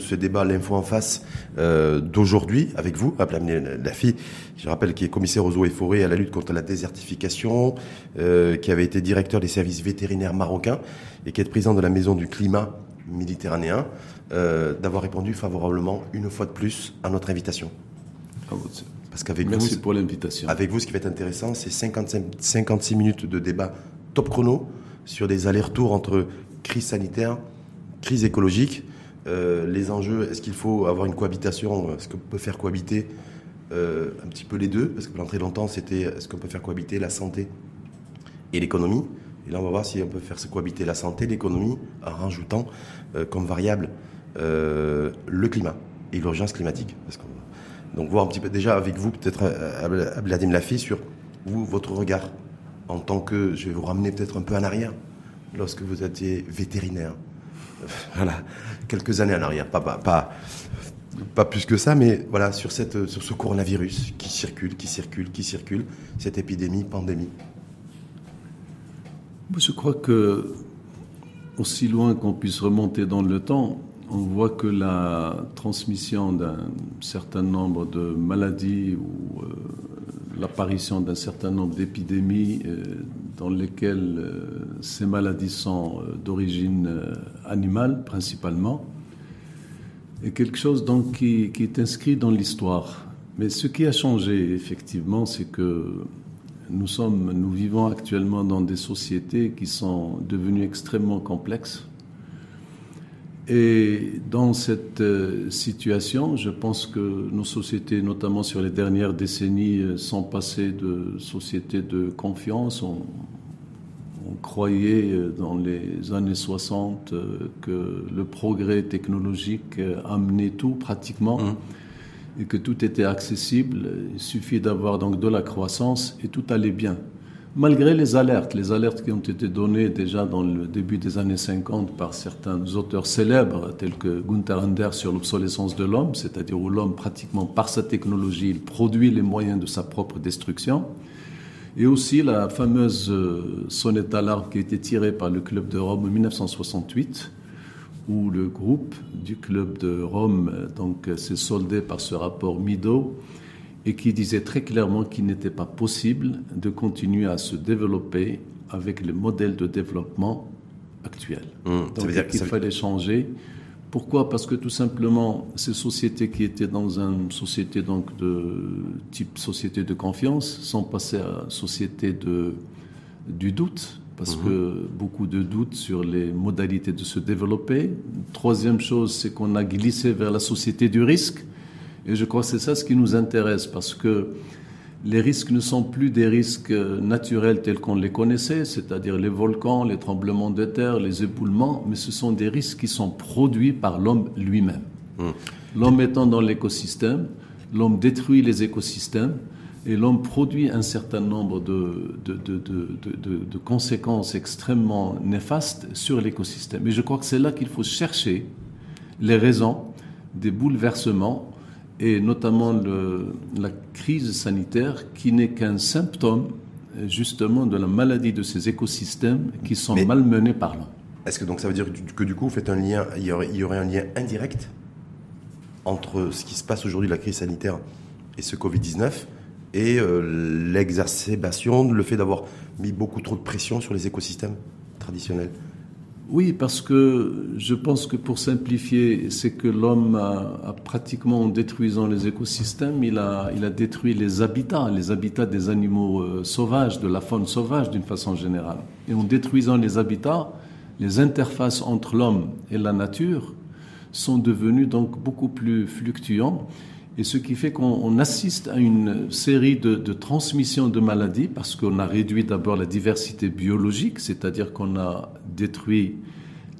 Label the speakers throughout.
Speaker 1: Ce débat, l'info en face euh, d'aujourd'hui, avec vous, Abdelhamid Lafi, je rappelle qui est commissaire aux eaux et forêts à la lutte contre la désertification, euh, qui avait été directeur des services vétérinaires marocains et qui est président de la Maison du Climat méditerranéen, euh, d'avoir répondu favorablement une fois de plus à notre invitation.
Speaker 2: Parce qu'avec Merci pour l'invitation.
Speaker 1: Avec vous, ce qui va être intéressant, c'est 56 minutes de débat top chrono sur des allers-retours entre crise sanitaire, crise écologique euh, les enjeux, est-ce qu'il faut avoir une cohabitation Est-ce qu'on peut faire cohabiter euh, un petit peu les deux? Parce que pendant très longtemps, c'était est-ce qu'on peut faire cohabiter la santé et l'économie? Et là, on va voir si on peut faire cohabiter la santé et l'économie en rajoutant euh, comme variable le climat et l'urgence climatique. donc, voir un petit peu déjà avec vous, peut-être Abladim Lafi, sur vous, votre regard en tant que, je vais vous ramener peut-être un peu en arrière, lorsque vous étiez vétérinaire voilà, quelques années en arrière, pas, pas, pas, plus que ça, mais voilà, sur, cette, sur ce coronavirus qui circule, qui circule, qui circule, cette épidémie, pandémie.
Speaker 2: Je crois que, aussi loin qu'on puisse remonter dans le temps, on voit que la transmission d'un certain nombre de maladies ou euh, l'apparition d'un certain nombre d'épidémies euh, dans lesquelles euh, ces maladies sont euh, d'origine animale principalement, est quelque chose donc qui, est inscrit dans l'histoire. Mais ce qui a changé effectivement, c'est que nous vivons actuellement dans des sociétés qui sont devenues extrêmement complexes et dans cette euh, situation, je pense que nos sociétés, notamment sur les dernières décennies, euh, sont passées de sociétés de confiance. On, croyait euh, dans les années 60 que le progrès technologique amenait tout pratiquement mmh. et que tout était accessible. Il suffit d'avoir donc de la croissance et tout allait bien malgré les alertes, les alertes qui ont été données déjà dans le début des années 50 par certains auteurs célèbres, tels que Gunther Anders sur l'obsolescence de l'homme, c'est-à-dire où l'homme, pratiquement par sa technologie, il produit les moyens de sa propre destruction, et aussi la fameuse euh, sonnette d'alarme qui a été tirée par le Club de Rome en 1968, où le groupe du Club de Rome euh, donc s'est soldé par ce rapport Mido, et qui disait très clairement qu'il n'était pas possible de continuer à se développer avec le modèle de développement actuel. Mmh, Donc qu'il fallait changer. Pourquoi? Parce que tout simplement, ces sociétés qui étaient dans une société donc de type société de confiance sont passées à société de du doute, parce mmh. que beaucoup de doutes sur les modalités de se développer. Troisième chose, c'est qu'on a glissé vers la société du risque. Et je crois que c'est ça ce qui nous intéresse parce que les risques ne sont plus des risques naturels tels qu'on les connaissait, c'est-à-dire les volcans, les tremblements de terre, les éboulements, mais ce sont des risques qui sont produits par l'homme lui-même. Hmm. L'homme étant dans l'écosystème, l'homme détruit les écosystèmes et l'homme produit un certain nombre de, de, de, de conséquences extrêmement néfastes sur l'écosystème. Et je crois que c'est là qu'il faut chercher les raisons des bouleversements et notamment le, la crise sanitaire qui n'est qu'un symptôme justement de la maladie de ces écosystèmes qui sont malmenés par l'homme.
Speaker 1: Est-ce que donc ça veut dire que du coup, vous faites un lien, il y aurait, il y aurait un lien indirect entre ce qui se passe aujourd'hui, la crise sanitaire et ce Covid-19 et euh, l'exacerbation, le fait d'avoir mis beaucoup trop de pression sur les écosystèmes traditionnels?
Speaker 2: Oui, parce que je pense que pour simplifier, c'est que l'homme a, pratiquement, en détruisant les écosystèmes, il a, détruit les habitats, les habitats des animaux euh, sauvages, de la faune sauvage d'une façon générale. Et en détruisant les habitats, les interfaces entre l'homme et la nature sont devenues donc beaucoup plus fluctuantes et ce qui fait qu'on assiste à une série de, de transmissions de maladies parce qu'on a réduit d'abord la diversité biologique, c'est-à-dire qu'on a détruit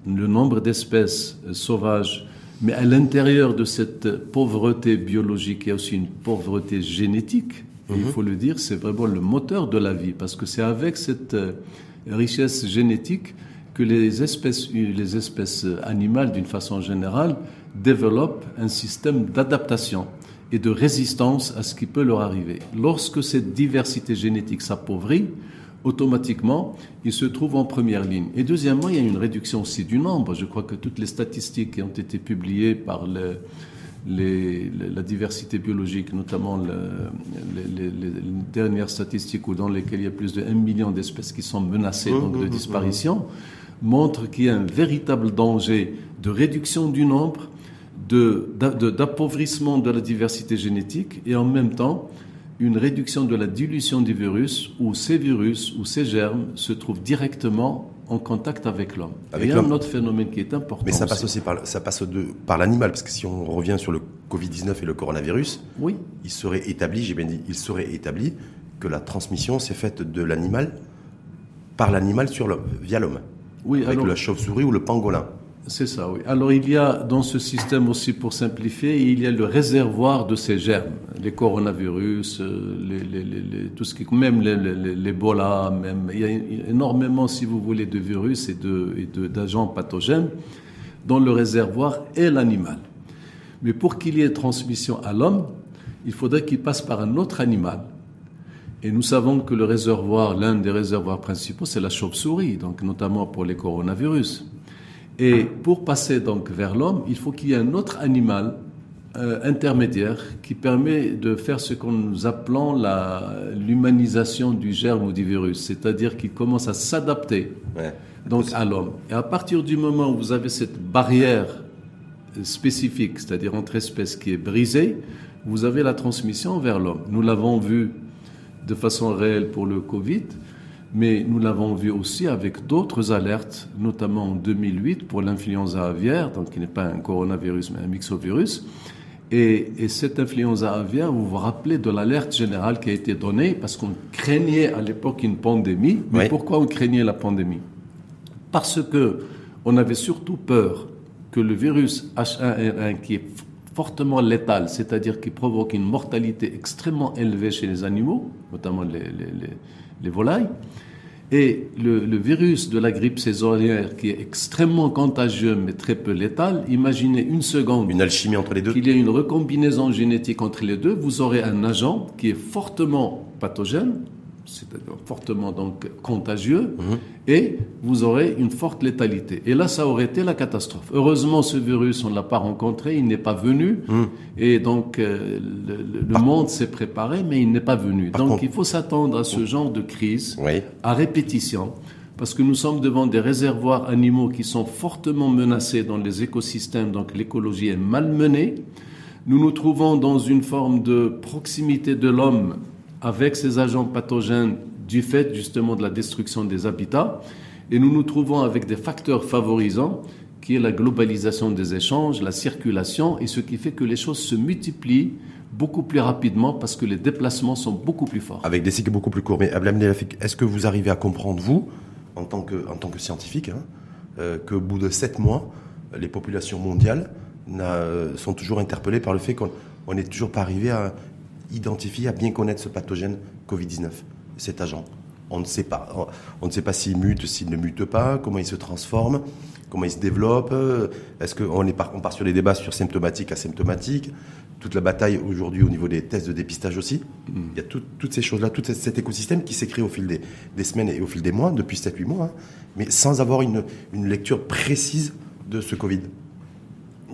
Speaker 2: le nombre d'espèces sauvages, mais à l'intérieur de cette pauvreté biologique, il y a aussi une pauvreté génétique. il mhm. faut le dire, c'est vraiment le moteur de la vie parce que c'est avec cette euh, richesse génétique que les espèces, les espèces animales, d'une façon générale, développent un système d'adaptation et de résistance à ce qui peut leur arriver. Lorsque cette diversité génétique s'appauvrit, automatiquement, il se trouve en première ligne. Et deuxièmement, il y a une réduction aussi du nombre. Je crois que toutes les statistiques qui ont été publiées par le, les, la diversité biologique, notamment les, dernières statistiques dans lesquelles il y a plus de 1 million d'espèces qui sont menacées donc, de mmh, mmh, disparition, montrent qu'il y a un véritable danger de réduction du nombre, d'appauvrissement de, de la diversité génétique et en même temps une réduction de la dilution du virus où ces virus ou ces germes se trouvent directement en contact avec l'homme. Il y a un autre phénomène qui est important.
Speaker 1: Mais ça passe aussi, par, ça passe de, par l'animal, parce que si on revient sur le Covid-19 et le coronavirus,
Speaker 2: oui.
Speaker 1: il serait établi, j'ai bien dit, il serait établi que la transmission s'est faite de l'animal par l'animal sur l'homme, via l'homme. Oui, avec la chauve-souris ou le pangolin.
Speaker 2: C'est ça, oui. Alors il y a dans ce système aussi, pour simplifier, il y a le réservoir de ces germes, les coronavirus, euh, tout ce qui, même l'Ebola, même il y a énormément, si vous voulez, de virus et de d'agents pathogènes dans le réservoir et l'animal. Mais pour qu'il y ait transmission à l'homme, il faudrait qu'il passe par un autre animal. Et nous savons que le réservoir, l'un des réservoirs principaux, c'est la chauve-souris, donc notamment pour les coronavirus. Et pour passer donc vers l'homme, il faut qu'il y ait un autre animal euh, intermédiaire qui permet de faire ce que nous appelons l'humanisation du germe ou du virus, c'est-à-dire qu'il commence à s'adapter donc à l'homme. Et à partir du moment où vous avez cette barrière spécifique, c'est-à-dire entre espèces qui est brisée, vous avez la transmission vers l'homme. Nous l'avons vu de façon réelle pour le Covid mais nous l'avons vu aussi avec d'autres alertes, notamment en 2008 pour l'influenza aviaire, donc qui n'est pas un coronavirus mais un mixovirus. Et, et cette influenza aviaire, vous vous rappelez de l'alerte générale qui a été donnée parce qu'on craignait à l'époque une pandémie. Mais pourquoi on craignait la pandémie? Parce que on avait surtout peur que le virus H1N1 qui est fortement létal, c'est-à-dire qui provoque une mortalité extrêmement élevée chez les animaux, notamment les, les, les, les volailles, et le, virus de la grippe saisonnière, qui est extrêmement contagieux mais très peu létal, imaginez une seconde.
Speaker 1: Une alchimie entre les deux.
Speaker 2: Qu'il y ait une recombinaison génétique entre les deux, vous aurez un agent qui est fortement pathogène, c'est fortement donc contagieux, mhm. et vous aurez une forte létalité. Et là, ça aurait été la catastrophe. Heureusement, ce virus, on ne l'a pas rencontré, il n'est pas venu, mhm. et donc euh, le, monde s'est préparé, mais il n'est pas venu. donc il faut s'attendre à ce genre de crise, à répétition, parce que nous sommes devant des réservoirs animaux qui sont fortement menacés dans les écosystèmes, donc l'écologie est malmenée. Nous nous trouvons dans une forme de proximité de l'homme avec ces agents pathogènes du fait justement de la destruction des habitats. Et nous nous trouvons avec des facteurs favorisants qui est la globalisation des échanges, la circulation, et ce qui fait que les choses se multiplient beaucoup plus rapidement parce que les déplacements sont beaucoup plus forts.
Speaker 1: Avec des cycles beaucoup plus courts. Mais est-ce que vous arrivez à comprendre, vous, en tant que, que scientifique, hein, euh, qu'au bout de sept mois, les populations mondiales euh, sont toujours interpellées par le fait qu'on n'est toujours pas arrivé à identifier, à bien connaître ce pathogène Covid-19, cet agent. On ne sait pas. On ne sait pas s'il mute, s'il ne mute pas, comment il se transforme, comment il se développe. Est-ce qu'on est on part sur des débats sur symptomatique, asymptomatique Toute la bataille aujourd'hui au niveau des tests de dépistage aussi. Mm. Il y a toutes ces choses-là, tout cet écosystème qui s'est créé au fil des, semaines et au fil des mois, depuis 7-8 mois, hein, mais sans avoir une, une lecture précise de ce Covid.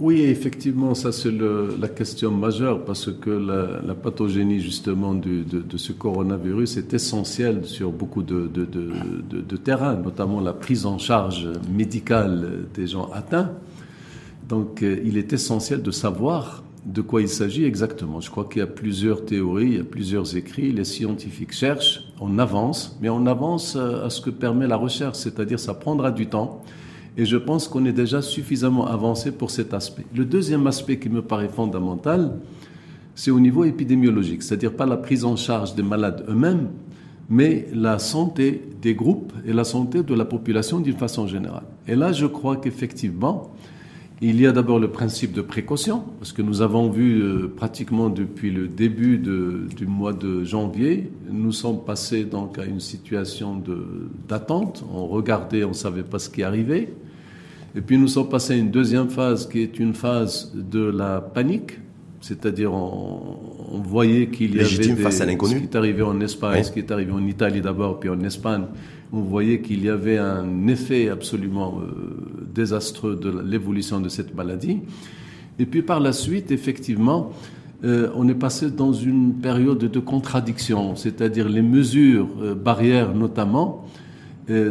Speaker 2: Oui, effectivement, ça c'est la question majeure parce que la, pathogénie justement de, ce coronavirus est essentielle sur beaucoup de, de, terrains, notamment la prise en charge médicale des gens atteints. Donc euh, il est essentiel de savoir de quoi il s'agit exactement. Je crois qu'il y a plusieurs théories, il y a plusieurs écrits, les scientifiques cherchent, on avance, mais on avance euh, à ce que permet la recherche, c'est-à-dire ça prendra du temps. Et je pense qu'on est déjà suffisamment avancé pour cet aspect. Le deuxième aspect qui me paraît fondamental, c'est au niveau épidémiologique, c'est-à-dire pas la prise en charge des malades eux-mêmes, mais la santé des groupes et la santé de la population d'une façon générale. Et là, je crois qu'effectivement, il y a d'abord le principe de précaution, parce que nous avons vu euh, pratiquement depuis le début du mois de janvier, nous sommes passés donc à une situation d'attente. On regardait, on ne savait pas ce qui arrivait. Et puis nous sommes passés à une deuxième phase qui est une phase de la panique, C'est-à-dire, on, voyait qu'il y avait des,
Speaker 1: face à
Speaker 2: ce qui est arrivé en Espagne, ce qui est arrivé en Italie d'abord, puis en Espagne. On voyait qu'il y avait un effet absolument euh, désastreux de l'évolution de cette maladie. Et puis par la suite, effectivement, euh, on est passé dans une période de contradiction, c'est-à-dire les mesures euh, barrières notamment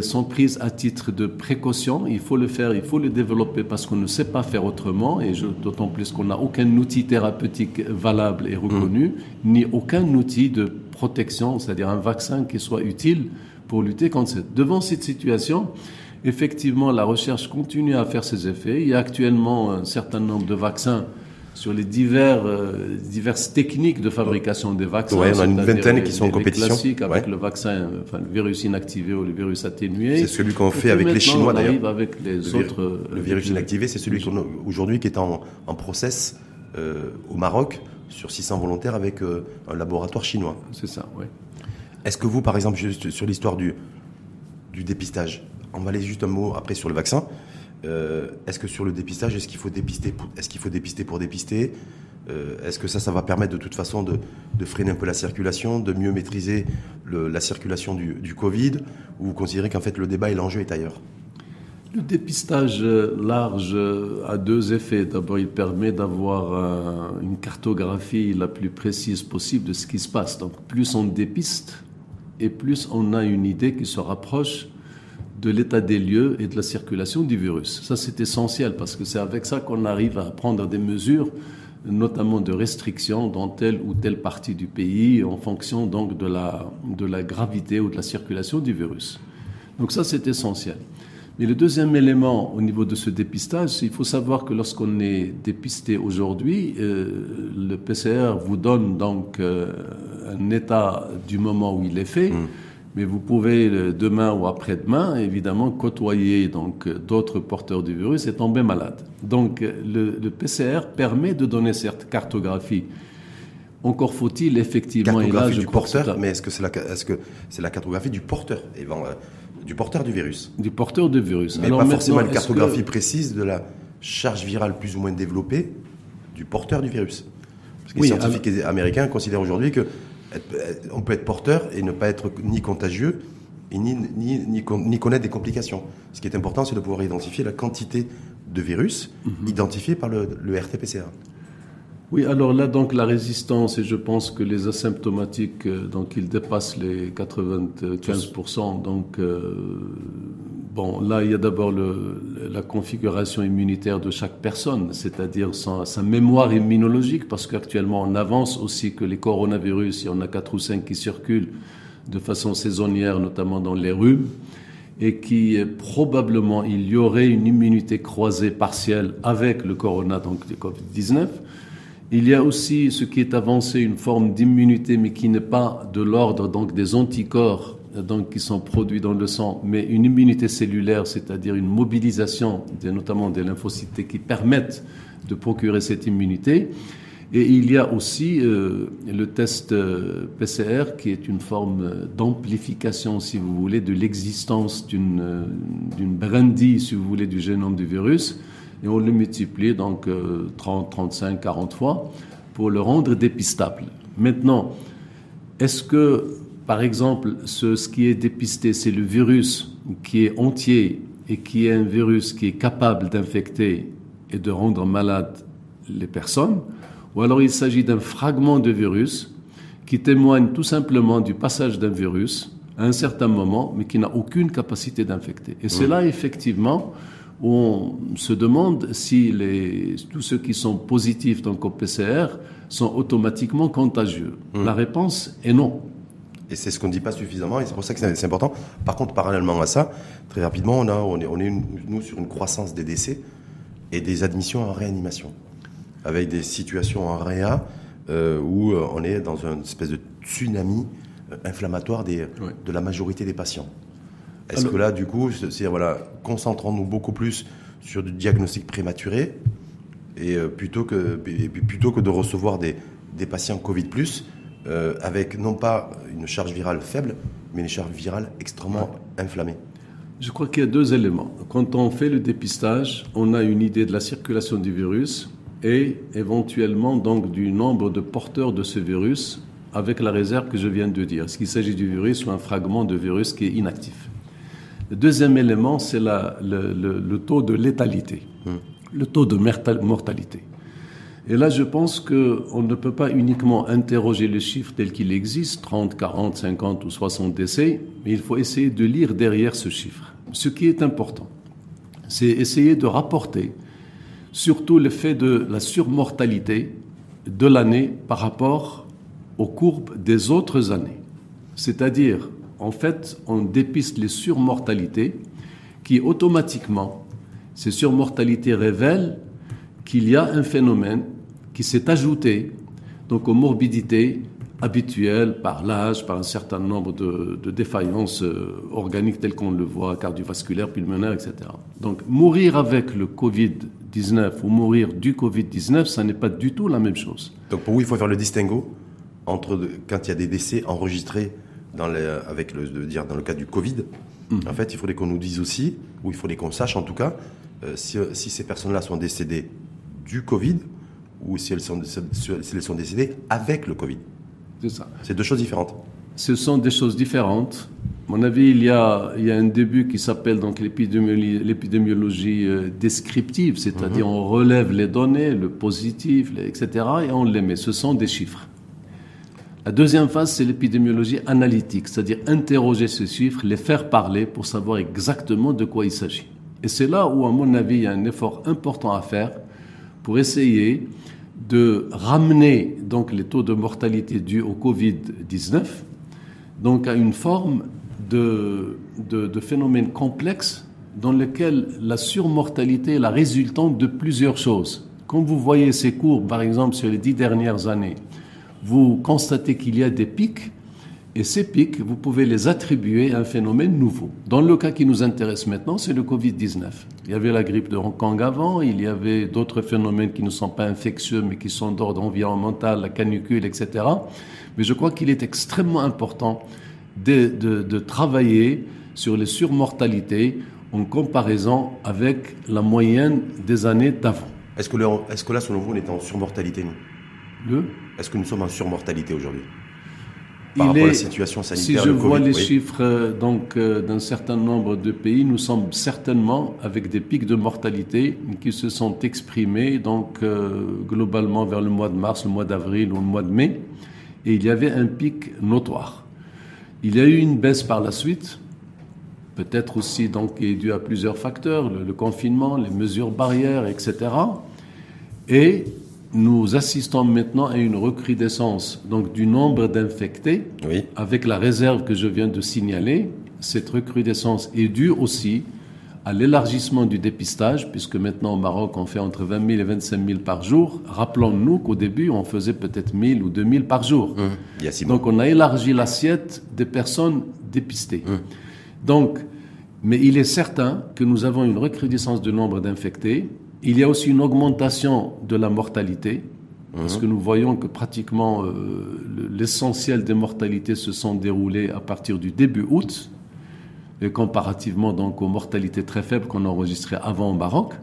Speaker 2: sont prises à titre de précaution. Il faut le faire, il faut le développer parce qu'on ne sait pas faire autrement, et d'autant plus qu'on n'a aucun outil thérapeutique valable et reconnu, mmh. ni aucun outil de protection, c'est-à-dire un vaccin qui soit utile pour lutter contre cette. Devant cette situation, effectivement, la recherche continue à faire ses effets. Il y a actuellement un certain nombre de vaccins sur les divers, euh, diverses techniques de fabrication des vaccins.
Speaker 1: Oui, on a une vingtaine qui sont en compétition.
Speaker 2: classiques avec le vaccin, enfin, le virus inactivé ou le virus atténué.
Speaker 1: C'est celui qu'on fait avec les Chinois d'ailleurs.
Speaker 2: avec les
Speaker 1: le
Speaker 2: autres.
Speaker 1: Euh, le virus inactivé, c'est celui qu'on aujourd'hui qui est en, en process euh, au Maroc sur 600 volontaires avec un laboratoire chinois.
Speaker 2: C'est ça, oui.
Speaker 1: Est-ce que vous, par exemple, juste sur l'histoire du, du dépistage, on va aller juste un mot après sur le vaccin. Euh, est-ce que sur le dépistage, est-ce qu'il faut dépister, est-ce qu'il faut dépister pour dépister euh, Est-ce que ça, ça va permettre de toute façon de, freiner un peu la circulation, de mieux maîtriser la circulation du, Covid Ou vous considérez qu'en fait le débat et l'enjeu est ailleurs?
Speaker 2: Le dépistage large a deux effets. D'abord, il permet d'avoir une cartographie la plus précise possible de ce qui se passe. Donc, plus on dépiste et plus on a une idée qui se rapproche de l'état des lieux et de la circulation du virus. Ça, c'est essentiel parce que c'est avec ça qu'on arrive à prendre des mesures, notamment de restriction dans telle ou telle partie du pays en fonction donc de la, de la gravité ou de la circulation du virus. Donc ça, c'est essentiel. Mais le deuxième élément au niveau de ce dépistage, il faut savoir que lorsqu'on est dépisté aujourd'hui, euh, le PCR vous donne donc euh, un état du moment où il est fait. Mmh. Mais vous pouvez demain ou après-demain, évidemment, côtoyer donc d'autres porteurs du virus et tomber malade. Donc le, PCR permet de donner cette cartographie. Encore faut-il effectivement.
Speaker 1: Cartographie du porteur, mais est-ce que c'est la, est-ce que c'est la cartographie du porteur, euh, du porteur du virus?
Speaker 2: Du porteur du virus.
Speaker 1: Mais Alors pas forcément une cartographie précise de la charge virale plus ou moins développée du porteur du virus. Parce que les scientifiques américains considèrent aujourd'hui que on peut être porteur et ne pas être ni contagieux et ni, ni, ni, connaître des complications. Ce qui est important, c'est de pouvoir identifier la quantité de virus mhm. identifié par le, le RT-PCR.
Speaker 2: Oui, alors là, donc, la résistance, et je pense que les asymptomatiques, euh, donc, ils dépassent les 95%. Donc, euh, bon, là, il y a d'abord la configuration immunitaire de chaque personne, c'est-à-dire sa, mémoire immunologique, parce qu'actuellement, on avance aussi que les coronavirus, il y en a quatre ou cinq qui circulent de façon saisonnière, notamment dans les rhumes et qui probablement il y aurait une immunité croisée partielle avec le corona, donc le Covid-19. Il y a aussi ce qui est avancé, une forme d'immunité, mais qui n'est pas de l'ordre donc des anticorps donc, qui sont produits dans le sang, mais une immunité cellulaire, c'est-à-dire une mobilisation notamment des lymphocytes qui permettent de procurer cette immunité. Et il y a aussi euh, le test euh, PCR qui est une forme d'amplification, si vous voulez, de l'existence d'une euh, d'une brindille, si vous voulez, du génome du virus et on le multiplie donc 30, 35, 40 fois pour le rendre dépistable. Maintenant, est-ce que, par exemple, ce, ce qui est dépisté, c'est le virus qui est entier et qui est un virus qui est capable d'infecter et de rendre malade les personnes, ou alors il s'agit d'un fragment de virus qui témoigne tout simplement du passage d'un virus à un certain moment, mais qui n'a aucune capacité d'infecter. Et c'est là, effectivement, on se demande si les, tous ceux qui sont positifs donc au PCR sont automatiquement contagieux. Mmh. La réponse est non.
Speaker 1: Et c'est ce qu'on ne dit pas suffisamment, et c'est pour ça que c'est important. Par contre, parallèlement à ça, très rapidement, on, a, on est, on est nous, sur une croissance des décès et des admissions en réanimation, avec des situations en réa euh, où euh, on est dans une espèce de tsunami euh, inflammatoire des, de la majorité des patients. Est-ce que là, du coup, c'est voilà, concentrons-nous beaucoup plus sur du diagnostic prématuré et euh, plutôt que plutôt que de recevoir des, des patients Covid euh, avec non pas une charge virale faible, mais une charge virale extrêmement inflammée.
Speaker 2: Je crois qu'il y a deux éléments. Quand on fait le dépistage, on a une idée de la circulation du virus et éventuellement donc du nombre de porteurs de ce virus avec la réserve que je viens de dire. Est-ce qu'il s'agit du virus ou un fragment de virus qui est inactif? Le deuxième élément, c'est le, taux de létalité, hmm. le taux de mortalité. Et là, je pense qu'on ne peut pas uniquement interroger les chiffres tels qu'ils existent, 30, 40, 50 ou 60 décès, mais il faut essayer de lire derrière ce chiffre. Ce qui est important, c'est essayer de rapporter surtout l'effet de la surmortalité de l'année par rapport aux courbes des autres années. C'est-à-dire, en fait, on dépiste les surmortalités qui automatiquement, ces surmortalités révèlent qu'il y a un phénomène qui s'est ajouté donc aux morbidités habituelles par l'âge, par un certain nombre de, défaillances euh, organiques telles qu'on le voit, cardiovasculaires, pulmonaires, etc. Donc mourir avec le Covid-19 ou mourir du Covid-19, ça n'est pas du tout la même chose.
Speaker 1: Donc pour vous, il faut faire le distinguo entre quand il y a des décès enregistrés dans avec le, dire, dans le cas du Covid, mm. en fait, il faudrait qu'on nous dise aussi, ou il faudrait qu'on sache en tout cas, euh, si, si, ces personnes-là sont décédées du Covid ou si elles sont, si elles sont décédées avec le Covid.
Speaker 2: C'est ça.
Speaker 1: C'est deux choses différentes.
Speaker 2: Ce sont des choses différentes. À mon avis, il y a, il y a un début qui s'appelle donc l'épidémiologie euh, descriptive, c'est-à-dire mm-hmm. on relève les données, le positif, etc., et on les met. Ce sont des chiffres. La deuxième phase, c'est l'épidémiologie analytique, c'est-à-dire interroger ces chiffres, les faire parler pour savoir exactement de quoi il s'agit. Et c'est là où, à mon avis, il y a un effort important à faire pour essayer de ramener donc les taux de mortalité dus au Covid-19 donc à une forme de, phénomène complexe dans lequel la surmortalité est la résultante de plusieurs choses. Quand vous voyez ces courbes, par exemple, sur les dix dernières années, vous constatez qu'il y a des pics, et ces pics, vous pouvez les attribuer à un phénomène nouveau. Dans le cas qui nous intéresse maintenant, c'est le Covid-19. Il y avait la grippe de Hong Kong avant, il y avait d'autres phénomènes qui ne sont pas infectieux, mais qui sont d'ordre environnemental, la canicule, etc. Mais je crois qu'il est extrêmement important de, de travailler sur les surmortalités en comparaison avec la moyenne des années d'avant.
Speaker 1: Est-ce que, est que là, selon vous, on est en surmortalité, nous? Est-ce que nous sommes en surmortalité aujourd'hui
Speaker 2: par rapport à la situation sanitaire Si je vois les chiffres euh, donc euh, d'un certain nombre de pays, nous sommes certainement avec des pics de mortalité qui se sont exprimés donc euh, globalement vers le mois de mars, le mois d'avril ou le mois de mai, et il y avait un pic notoire. Il y a eu une baisse par la suite, peut-être aussi donc qui est due à plusieurs facteurs, le, le confinement, les mesures barrières, etc. Et nous assistons maintenant à une recrudescence donc du nombre d'infectés, avec la réserve que je viens de signaler. Cette recrudescence est due aussi à l'élargissement du dépistage, puisque maintenant au Maroc on fait entre 20 000 et 25 000 par jour. Rappelons-nous qu'au début on faisait peut-être 1000 ou 2000 par jour.
Speaker 1: Mmh.
Speaker 2: Donc on a élargi l'assiette des personnes dépistées. Mmh. Donc, mais il est certain que nous avons une recrudescence du nombre d'infectés il y a aussi une augmentation de la mortalité, parce mhm. que nous voyons que pratiquement euh, l'essentiel des mortalités se sont déroulées à partir du début août, et comparativement donc aux mortalités très faibles qu'on enregistrait avant au Maroc.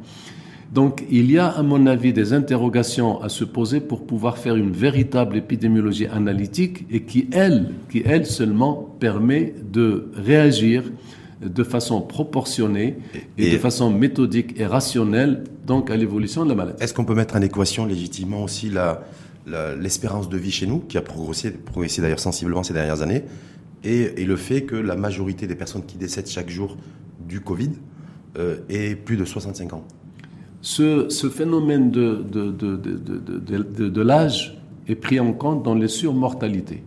Speaker 2: Donc il y a à mon avis des interrogations à se poser pour pouvoir faire une véritable épidémiologie analytique et qui elle, qui elle seulement permet de réagir de façon proportionnée et, de façon méthodique et rationnelle donc à l'évolution de la maladie.
Speaker 1: Est-ce qu'on peut mettre en équation légitimement aussi l'espérance de vie chez nous, qui a progressé, progressé d'ailleurs sensiblement ces dernières années, et, le fait que la majorité des personnes qui décèdent chaque jour du Covid euh, est plus de 65 ans?
Speaker 2: Ce, phénomène de, de, de l'âge est pris en compte dans les surmortalités.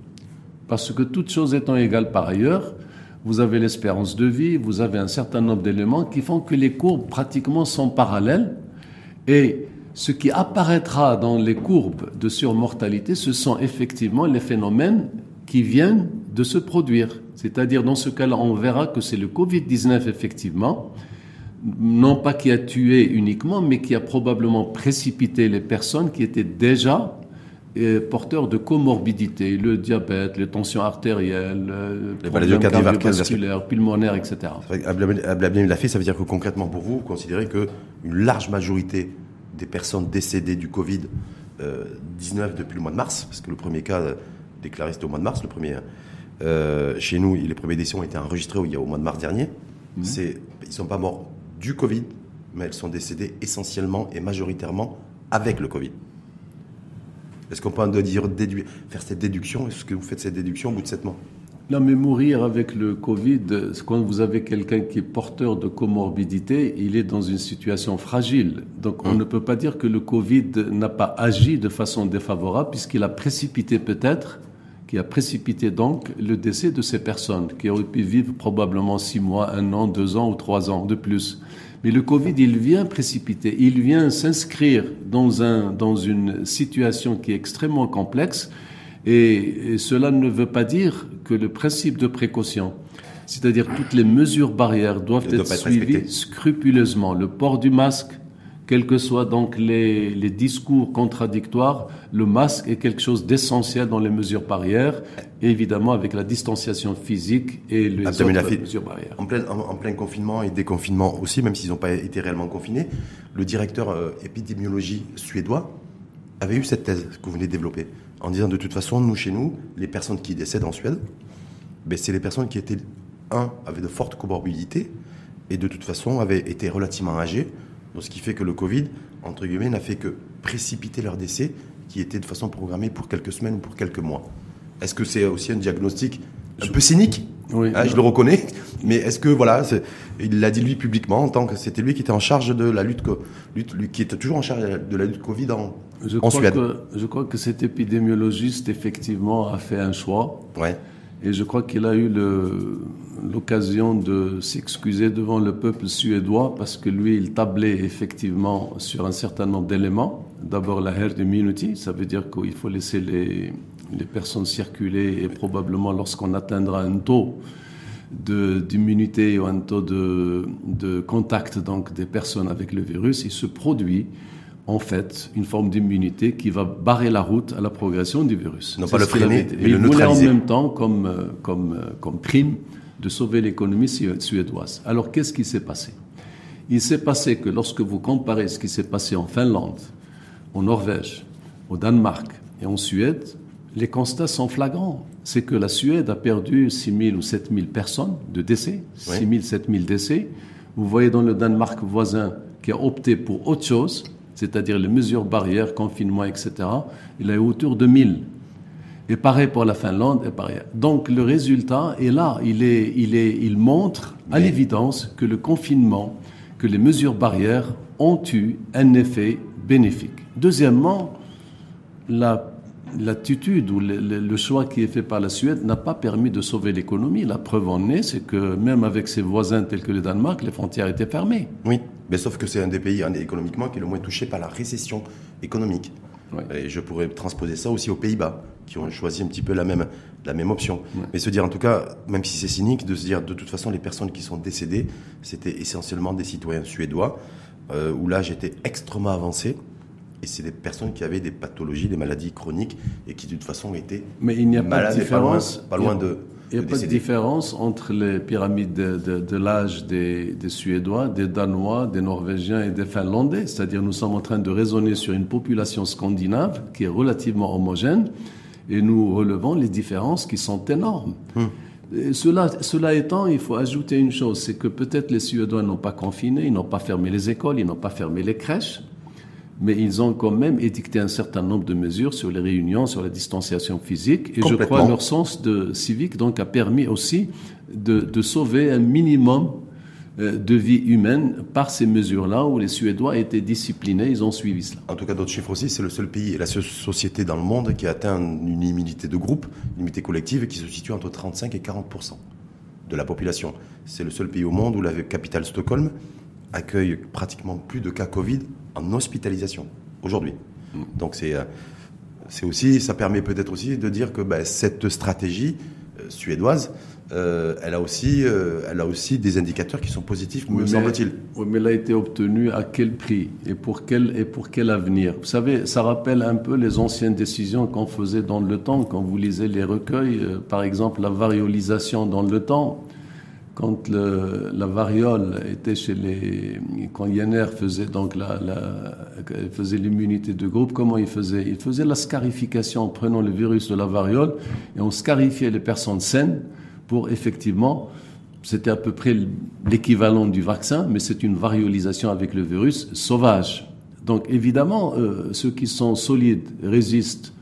Speaker 2: Parce que toutes choses étant égales par ailleurs, vous avez l'espérance de vie, vous avez un certain nombre d'éléments qui font que les courbes pratiquement sont parallèles. Et ce qui apparaîtra dans les courbes de surmortalité, ce sont effectivement les phénomènes qui viennent de se produire. C'est-à-dire, dans ce cas-là, on verra que c'est le Covid-19, effectivement, non pas qui a tué uniquement, mais qui a probablement précipité les personnes qui étaient déjà porteurs de comorbidité, le diabète, les tensions artérielles,
Speaker 1: les maladies
Speaker 2: cardiovasculaires, pulmonaires, etc.
Speaker 1: Abdelhamid l'a fait, ça veut dire que concrètement pour vous, vous considérez qu'une large majorité des personnes décédées du Covid 19 depuis le mois de mars, parce que le premier cas déclaré c'était au mois de mars, le premier. chez nous, les premiers décès ont été enregistrés au mois de mars dernier. Mmh. Ils ne sont pas morts du Covid, mais elles sont décédées essentiellement et majoritairement avec le Covid. Est-ce qu'on peut dire, déduire, faire cette déduction Est-ce que vous faites cette déduction au bout de sept mois?
Speaker 2: Non, mais mourir avec le Covid, quand vous avez quelqu'un qui est porteur de comorbidité, il est dans une situation fragile. Donc on hum. ne peut pas dire que le Covid n'a pas agi de façon défavorable, puisqu'il a précipité peut-être, qui a précipité donc le décès de ces personnes, qui auraient pu vivre probablement six mois, un an, deux ans ou trois ans de plus. Mais le Covid, il vient précipiter, il vient s'inscrire dans, un, dans une situation qui est extrêmement complexe. Et, cela ne veut pas dire que le principe de précaution, c'est-à-dire toutes les mesures barrières doivent être, suivies scrupuleusement. Le port du masque, quels que soient donc les, les, discours contradictoires, le masque est quelque chose d'essentiel dans les mesures barrières, évidemment avec la distanciation physique et les autres mesures barrières.
Speaker 1: En plein, en, plein, confinement et déconfinement aussi, même s'ils n'ont pas été réellement confinés, le directeur euh, épidémiologie suédois avait eu cette thèse que vous venez de développer, en disant de toute façon, nous, chez nous, les personnes qui décèdent en Suède, ben, c'est les personnes qui étaient, un, avaient de fortes comorbidités, et de toute façon avaient été relativement âgées, donc, ce qui fait que le Covid, entre guillemets, n'a fait que précipiter leur décès, qui était de façon programmée pour quelques semaines ou pour quelques mois. Est-ce que c'est aussi un diagnostic un peu cynique oui, ah, je le reconnais, mais est-ce que voilà, il l'a dit lui publiquement en tant que c'était lui qui était en charge de la lutte, lutte lui, qui était toujours en charge de la lutte Covid en,
Speaker 2: je crois Suède. Que, je crois que cet épidémiologiste effectivement a fait un choix.
Speaker 1: Ouais.
Speaker 2: Et je crois qu'il a eu l'occasion de s'excuser devant le peuple suédois parce que lui, il tablait effectivement sur un certain nombre d'éléments. D'abord la herd immunity, ça veut dire qu'il faut laisser les, les personnes circuler et probablement lorsqu'on atteindra un taux d'immunité ou un taux de, de, contact donc des personnes avec le virus, il se produit en fait une forme d'immunité qui va barrer la route à la progression du virus.
Speaker 1: Non pas le freiner,
Speaker 2: mais, le neutraliser. en même temps comme, euh, comme, euh, comme prime de sauver l'économie suédoise. Alors qu'est-ce qui s'est passé? Il s'est passé que lorsque vous comparez ce qui s'est passé en Finlande, en Norvège, au Danemark et en Suède, les constats sont flagrants. C'est que la Suède a perdu 6 000 ou 7 000 personnes de décès, 6 000, 7 000 décès. Vous voyez dans le Danemark voisin qui a opté pour autre chose, c'est-à-dire les mesures barrières, confinement, etc. Il est autour de 1000. Et pareil pour la Finlande. Et pareil. Donc le résultat est là. Il, est, il, est, il montre à l'évidence que le confinement, que les mesures barrières ont eu un effet bénéfique. Deuxièmement, la l'attitude ou le, choix qui est fait par la Suède n'a pas permis de sauver l'économie. La preuve en est, c'est que même avec ses voisins tels que le Danemark, les frontières étaient fermées.
Speaker 1: Oui, mais sauf que c'est un des pays économiquement qui est le moins touché par la récession économique. Et je pourrais transposer ça aussi aux Pays-Bas, qui ont choisi un petit peu la même, la même option. Mais se dire, en tout cas, même si c'est cynique, de se dire, de toute façon, les personnes qui sont décédées, c'était essentiellement des citoyens suédois, euh, où l'âge était extrêmement avancé. Et c'est des personnes qui avaient des pathologies, des maladies chroniques et qui de toute façon étaient
Speaker 2: Mais il n'y a pas de différence.
Speaker 1: Pas loin, de.
Speaker 2: Il n'y a pas de différence entre les pyramides de, l'âge des, des, Suédois, des Danois, des Norvégiens et des Finlandais. C'est-à-dire nous sommes en train de raisonner sur une population scandinave qui est relativement homogène et nous relevons les différences qui sont énormes. Hum. cela, cela étant, il faut ajouter une chose, c'est que peut-être les Suédois n'ont pas confiné, ils n'ont pas fermé les écoles, ils n'ont pas fermé les crèches, mais ils ont quand même édicté un certain nombre de mesures sur les réunions, sur la distanciation physique. Et je crois que leur sens de civique donc a permis aussi de, de sauver un minimum euh, de vie humaine par ces mesures-là où les Suédois étaient disciplinés, ils ont suivi cela.
Speaker 1: En tout cas, d'autres chiffres aussi, c'est le seul pays et la seule société dans le monde qui a atteint une immunité de groupe, une immunité collective qui se situe entre 35 et 40% de la population. C'est le seul pays au monde où la capitale Stockholm accueille pratiquement plus de cas Covid en hospitalisation aujourd'hui. Mm. Donc c'est euh, c'est aussi, ça permet peut-être aussi de dire que ben, cette stratégie euh, suédoise, euh, elle, a aussi, elle a aussi des indicateurs qui sont positifs, me semble-t-il.
Speaker 2: Oui, mais elle a été obtenue à quel prix et pour quel, et pour quel avenir? Vous savez, ça rappelle un peu les anciennes décisions qu'on faisait dans le temps, quand vous lisez les recueils, par exemple la variolisation dans le temps quand la variole était chez les, quand Yenner faisait donc la, faisait l'immunité de groupe, comment il faisait? Il faisait la scarification en prenant le virus de la variole et on scarifiait les personnes saines pour effectivement, c'était à peu près l'équivalent du vaccin, mais c'est une variolisation avec le virus sauvage. Donc évidemment, euh, ceux qui sont solides résistent,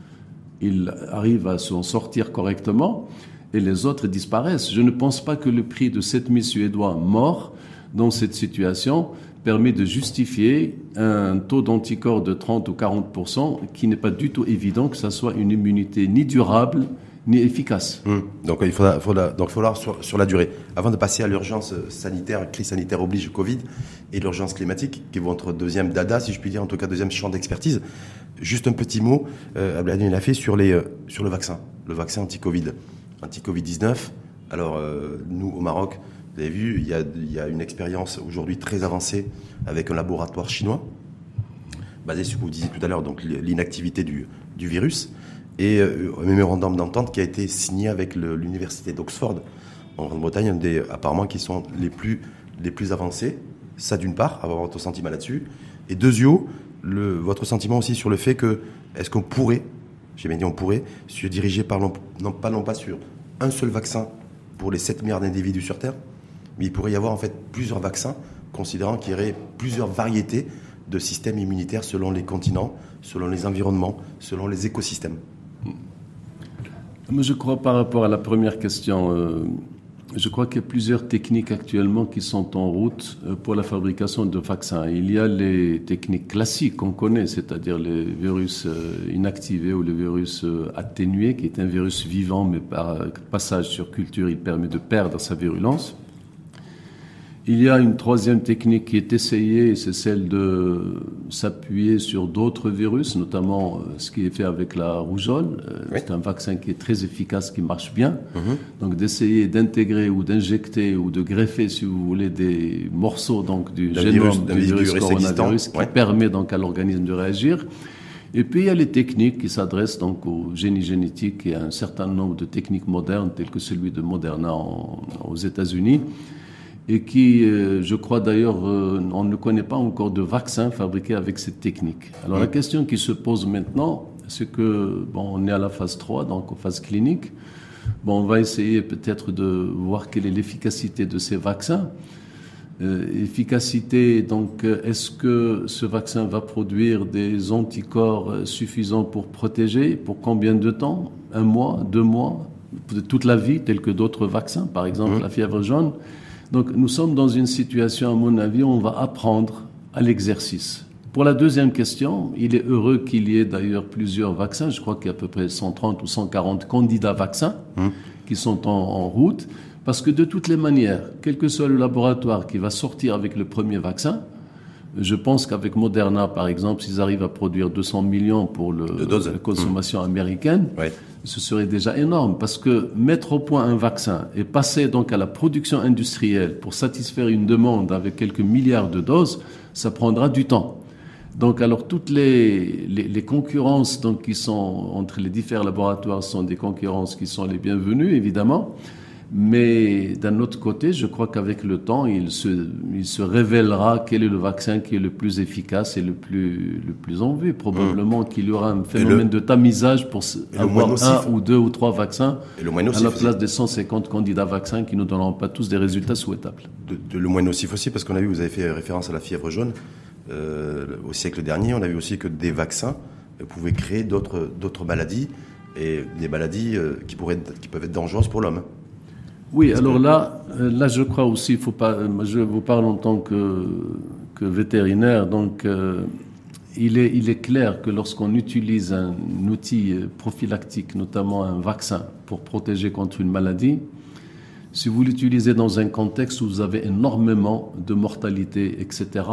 Speaker 2: ils arrivent à s'en sortir correctement et les autres disparaissent. Je ne pense pas que le prix de 7000 Suédois morts dans cette situation permet de justifier un taux d'anticorps de 30 ou 40% qui n'est pas du tout évident que ça soit une immunité ni durable ni efficace.
Speaker 1: Hum. Donc il faudra, faudra donc faudra sur, sur, la durée. Avant de passer à l'urgence sanitaire, crise sanitaire oblige Covid et l'urgence climatique, qui est votre deuxième dada, si je puis dire, en tout cas deuxième champ d'expertise, juste un petit mot, euh, l'a fait sur, les, euh, sur le vaccin, le vaccin anti-Covid anti-Covid-19. Alors, euh, nous, au Maroc, vous avez vu, il y a, une expérience aujourd'hui très avancée avec un laboratoire chinois, basé sur ce que vous disiez tout à l'heure, donc l'inactivité du, virus, et euh, un mémorandum d'entente qui a été signé avec l'université d'Oxford, en Grande-Bretagne, apparemment qui sont les plus, les plus avancés. Ça, d'une part, avoir votre sentiment là-dessus. Et deuxièmement, votre sentiment aussi sur le fait que, est-ce qu'on pourrait j'ai bien dit on pourrait, se diriger par non, pas, non pas sur un seul vaccin pour les 7 milliards d'individus sur Terre, mais il pourrait y avoir en fait plusieurs vaccins, considérant qu'il y aurait plusieurs variétés de systèmes immunitaires selon les continents, selon les environnements, selon les écosystèmes.
Speaker 2: Je crois par rapport à la première question, euh, je crois qu'il y a plusieurs techniques actuellement qui sont en route euh, pour la fabrication de vaccins. Il y a les techniques classiques qu'on connaît, c'est-à-dire les virus euh, inactivés ou le virus euh, atténué, qui est un virus vivant, mais par passage sur culture, il permet de perdre sa virulence. Il y a une troisième technique qui est essayée, c'est celle de s'appuyer sur d'autres virus, notamment euh, ce qui est fait avec la rougeole. Euh, c'est un vaccin qui est très efficace, qui marche bien. Mhm. Donc d'essayer d'intégrer ou d'injecter ou de greffer, si vous voulez, des morceaux donc du génome du virus, coronavirus qui permet donc à l'organisme de réagir. Et puis il y a les techniques qui s'adressent donc au génie génétique et à un certain nombre de techniques modernes, telles que celui de Moderna aux États-Unis et qui, euh, je crois d'ailleurs, euh, on ne connaît pas encore de vaccin fabriqué avec cette technique. Alors la question qui se pose maintenant, c'est que, bon, on est à la phase 3, donc en phase clinique. Bon, on va essayer peut-être de voir quelle est l'efficacité de ces vaccins. Euh, efficacité, donc, est-ce que ce vaccin va produire des anticorps suffisants pour protéger Pour combien de temps? Un mois Deux mois? Toute la vie, tel que d'autres vaccins, par exemple la fièvre jaune donc nous sommes dans une situation, à mon avis, où on va apprendre à l'exercice. Pour la deuxième question, il est heureux qu'il y ait d'ailleurs plusieurs vaccins. Je crois qu'il y a à peu près 130 ou 140 candidats vaccins hum. qui sont en, route. Parce que de toutes les manières, quel que soit le laboratoire qui va sortir avec le premier vaccin, je pense qu'avec Moderna, par exemple, s'ils arrivent à produire 200 millions pour le, la consommation américaine, ce serait déjà énorme parce que mettre au point un vaccin et passer donc à la production industrielle pour satisfaire une demande avec quelques milliards de doses, ça prendra du temps. Donc alors toutes les, les, concurrences donc, qui sont entre les différents laboratoires sont des concurrences qui sont les bienvenues évidemment. Mais d'un autre côté, je crois qu'avec le temps, il se, il se révélera quel est le vaccin qui est le plus efficace et le plus, le plus en vue. Probablement mmh. qu'il y aura un phénomène de tamisage pour avoir un ou deux ou trois vaccins et le à la place des 150 candidats vaccins qui ne donneront pas tous des résultats souhaitables.
Speaker 1: De, le moins nocif aussi, parce qu'on a vu, vous avez fait référence à la fièvre jaune. Euh, au siècle dernier, on a vu aussi que des vaccins pouvaient créer d'autres maladies et des maladies euh, qui, pourraient, qui peuvent être dangereuses pour l'homme.
Speaker 2: Oui, alors là, euh, là, je crois aussi, faut pas, euh, je vous parle en tant que, vétérinaire, donc euh, il, est, il est clair que lorsqu'on utilise un outil prophylactique, notamment un vaccin, pour protéger contre une maladie, si vous l'utilisez dans un contexte où vous avez énormément de mortalité, etc.,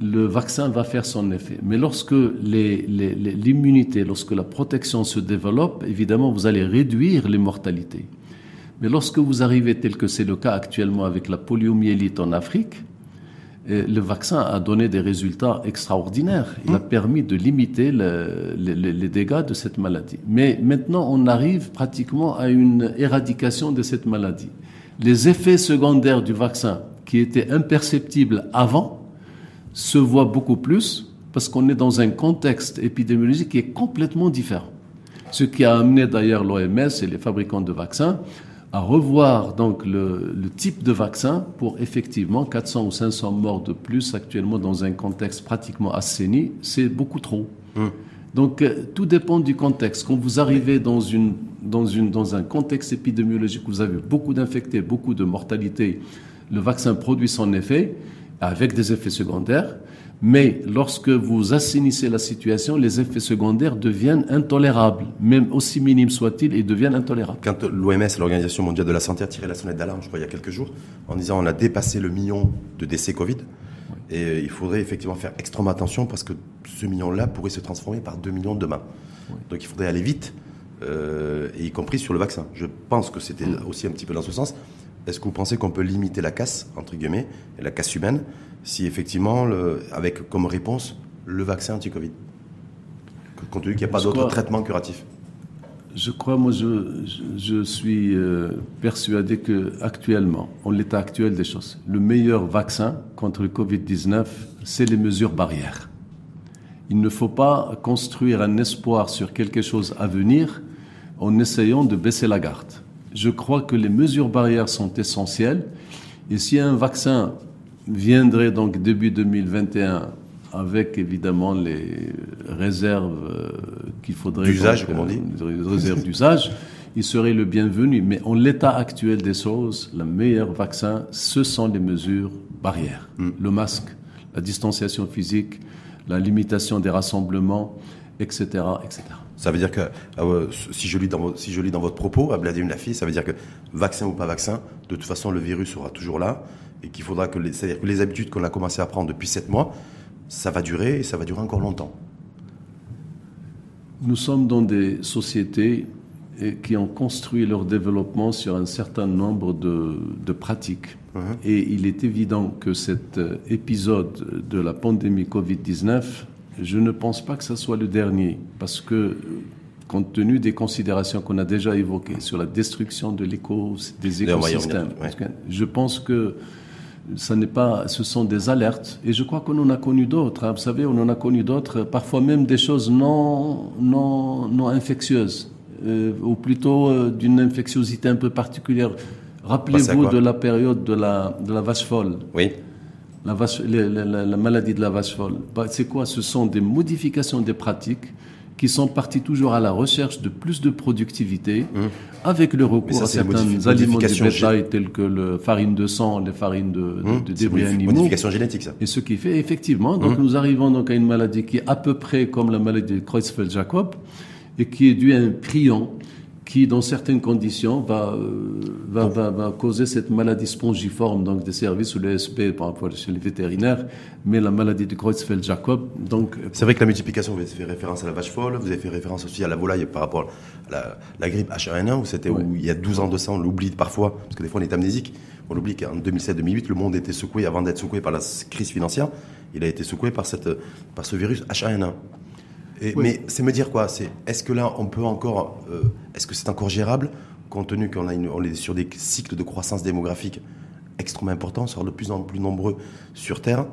Speaker 2: le vaccin va faire son effet. Mais lorsque l'immunité, lorsque la protection se développe, évidemment, vous allez réduire les mortalités. Mais lorsque vous arrivez, tel que c'est le cas actuellement avec la poliomyélite en Afrique, eh, le vaccin a donné des résultats extraordinaires. Il a mmh. permis de limiter les dégâts de cette maladie. Mais maintenant, on arrive pratiquement à une éradication de cette maladie. les effets secondaires du vaccin qui étaient imperceptibles avant se voient beaucoup plus parce qu'on est dans un contexte épidémiologique qui est complètement différent. Ce qui a amené d'ailleurs l'OMS et les fabricants de vaccins à revoir donc le, type de vaccin pour effectivement 400 ou 500 morts de plus actuellement dans un contexte pratiquement assaini, c'est beaucoup trop. Hum. Donc euh, tout dépend du contexte. Quand vous arrivez dans, une, dans, une, dans un contexte épidémiologique où vous avez beaucoup d'infectés, beaucoup de mortalité, le vaccin produit son effet avec des effets secondaires. Mais lorsque vous assainissez la situation, les effets secondaires deviennent intolérables, même aussi minimes soient-ils, ils deviennent intolérables.
Speaker 1: Quand l'OMS, l'Organisation mondiale de la santé, a tiré la sonnette d'alarme, je crois, il y a quelques jours, en disant on a dépassé le million de décès Covid, et euh, il faudrait effectivement faire extrêmement attention parce que ce million-là pourrait se transformer par 2 millions demain. Donc il faudrait aller vite, euh, et y compris sur le vaccin. Je pense que c'était aussi un petit peu dans ce sens. Est-ce que vous pensez qu'on peut limiter la casse, entre guillemets, et la casse humaine, si effectivement, le, avec comme réponse le vaccin anti-Covid Compte tenu qu'il n'y a pas d'autre traitement curatif
Speaker 2: je crois, moi, je, je, suis euh, persuadé que actuellement, en l'état actuel des choses, le meilleur vaccin contre le Covid-19, c'est les mesures barrières. Il ne faut pas construire un espoir sur quelque chose à venir en essayant de baisser la garde. Je crois que les mesures barrières sont essentielles. Et si un vaccin viendrait donc début 2021 avec évidemment les réserves euh, qu'il faudrait.
Speaker 1: D'usage, comme on dit.
Speaker 2: Les réserves d'usage, il serait le bienvenu. Mais en l'état actuel des choses, le meilleur vaccin, ce sont les mesures barrières. Hmm. Le masque, la distanciation physique, la limitation des rassemblements, etc. etc.
Speaker 1: Ça veut dire que, euh, si, je lis dans, si je lis dans votre propos, Abladim Lafi, ça veut dire que vaccin ou pas vaccin, de toute façon, le virus sera toujours là et qu'il faudra que les, c'est-à-dire que les habitudes qu'on a commencé à prendre depuis sept mois, ça va durer et ça va durer encore longtemps.
Speaker 2: Nous sommes dans des sociétés qui ont construit leur développement sur un certain nombre de, pratiques. Uh-huh. Et il est évident que cet euh, épisode de la pandémie Covid-19, je ne pense pas que ce soit le dernier, parce que compte tenu des considérations qu'on a déjà évoquées sur la destruction de l'éco, des écosystèmes, je pense que ça n'est pas, ce sont des alertes. Et je crois qu'on en a connu d'autres. Hein. Vous savez, on en a connu d'autres, parfois même des choses non, non, non infectieuses, euh, ou plutôt euh, d'une infectiosité un peu particulière. Rappelez-vous de la période de la, de la vache folle.
Speaker 1: Oui.
Speaker 2: La, vache, la, la maladie de la vache folle. Bah, c'est quoi? Ce sont des modifications des pratiques qui sont partis toujours à la recherche de plus de productivité, mmh. avec le recours à certains aliments de bétail tels que la farine de sang, les farines de, mmh. de, débris animaux.
Speaker 1: Modification génétique, ça.
Speaker 2: Et ce qui fait effectivement, donc mmh. nous arrivons donc à une maladie qui est à peu près comme la maladie de Creutzfeldt-Jacob et qui est due à un prion qui, dans certaines conditions, va, euh, va, va, va, causer cette maladie spongiforme, donc des services ou l'ESP par rapport chez les vétérinaires, mais la maladie de Creutzfeldt-Jacob. Donc,
Speaker 1: c'est vrai que la multiplication, vous avez fait référence à la vache folle, vous avez fait référence aussi à la volaille par rapport à la, la grippe H1N1, où c'était où il y a 12 ans de ça, on l'oublie parfois, parce que des fois on est amnésique. On l'oublie qu'en 2007-2008, le monde était secoué avant d'être secoué par la crise financière. Il a été secoué par cette, par ce virus H1N1. Mais c'est me dire quoi C'est est-ce que là on peut encore, euh, est-ce que c'est encore gérable compte tenu qu'on a on est sur des cycles de croissance démographique extrêmement importants, on sera de plus en plus nombreux sur Terre.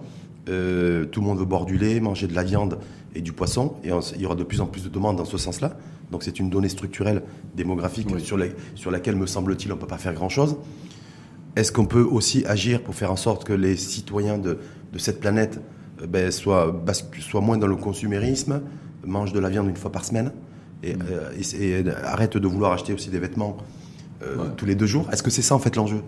Speaker 1: Euh, tout le monde veut boire du lait, manger de la viande et du poisson, et il y aura de plus en plus de demandes dans ce sens-là. Donc c'est une donnée structurelle démographique sur, sur laquelle, me semble-t-il, on ne peut pas faire grand-chose. Est-ce qu'on peut aussi agir pour faire en sorte que les citoyens de, de cette planète euh, ben, soient, soient moins dans le consumérisme, mange de la viande une fois par semaine et, mm. euh, arrête de vouloir acheter aussi des vêtements euh, tous les deux jours. Est-ce que c'est ça en fait l'enjeu?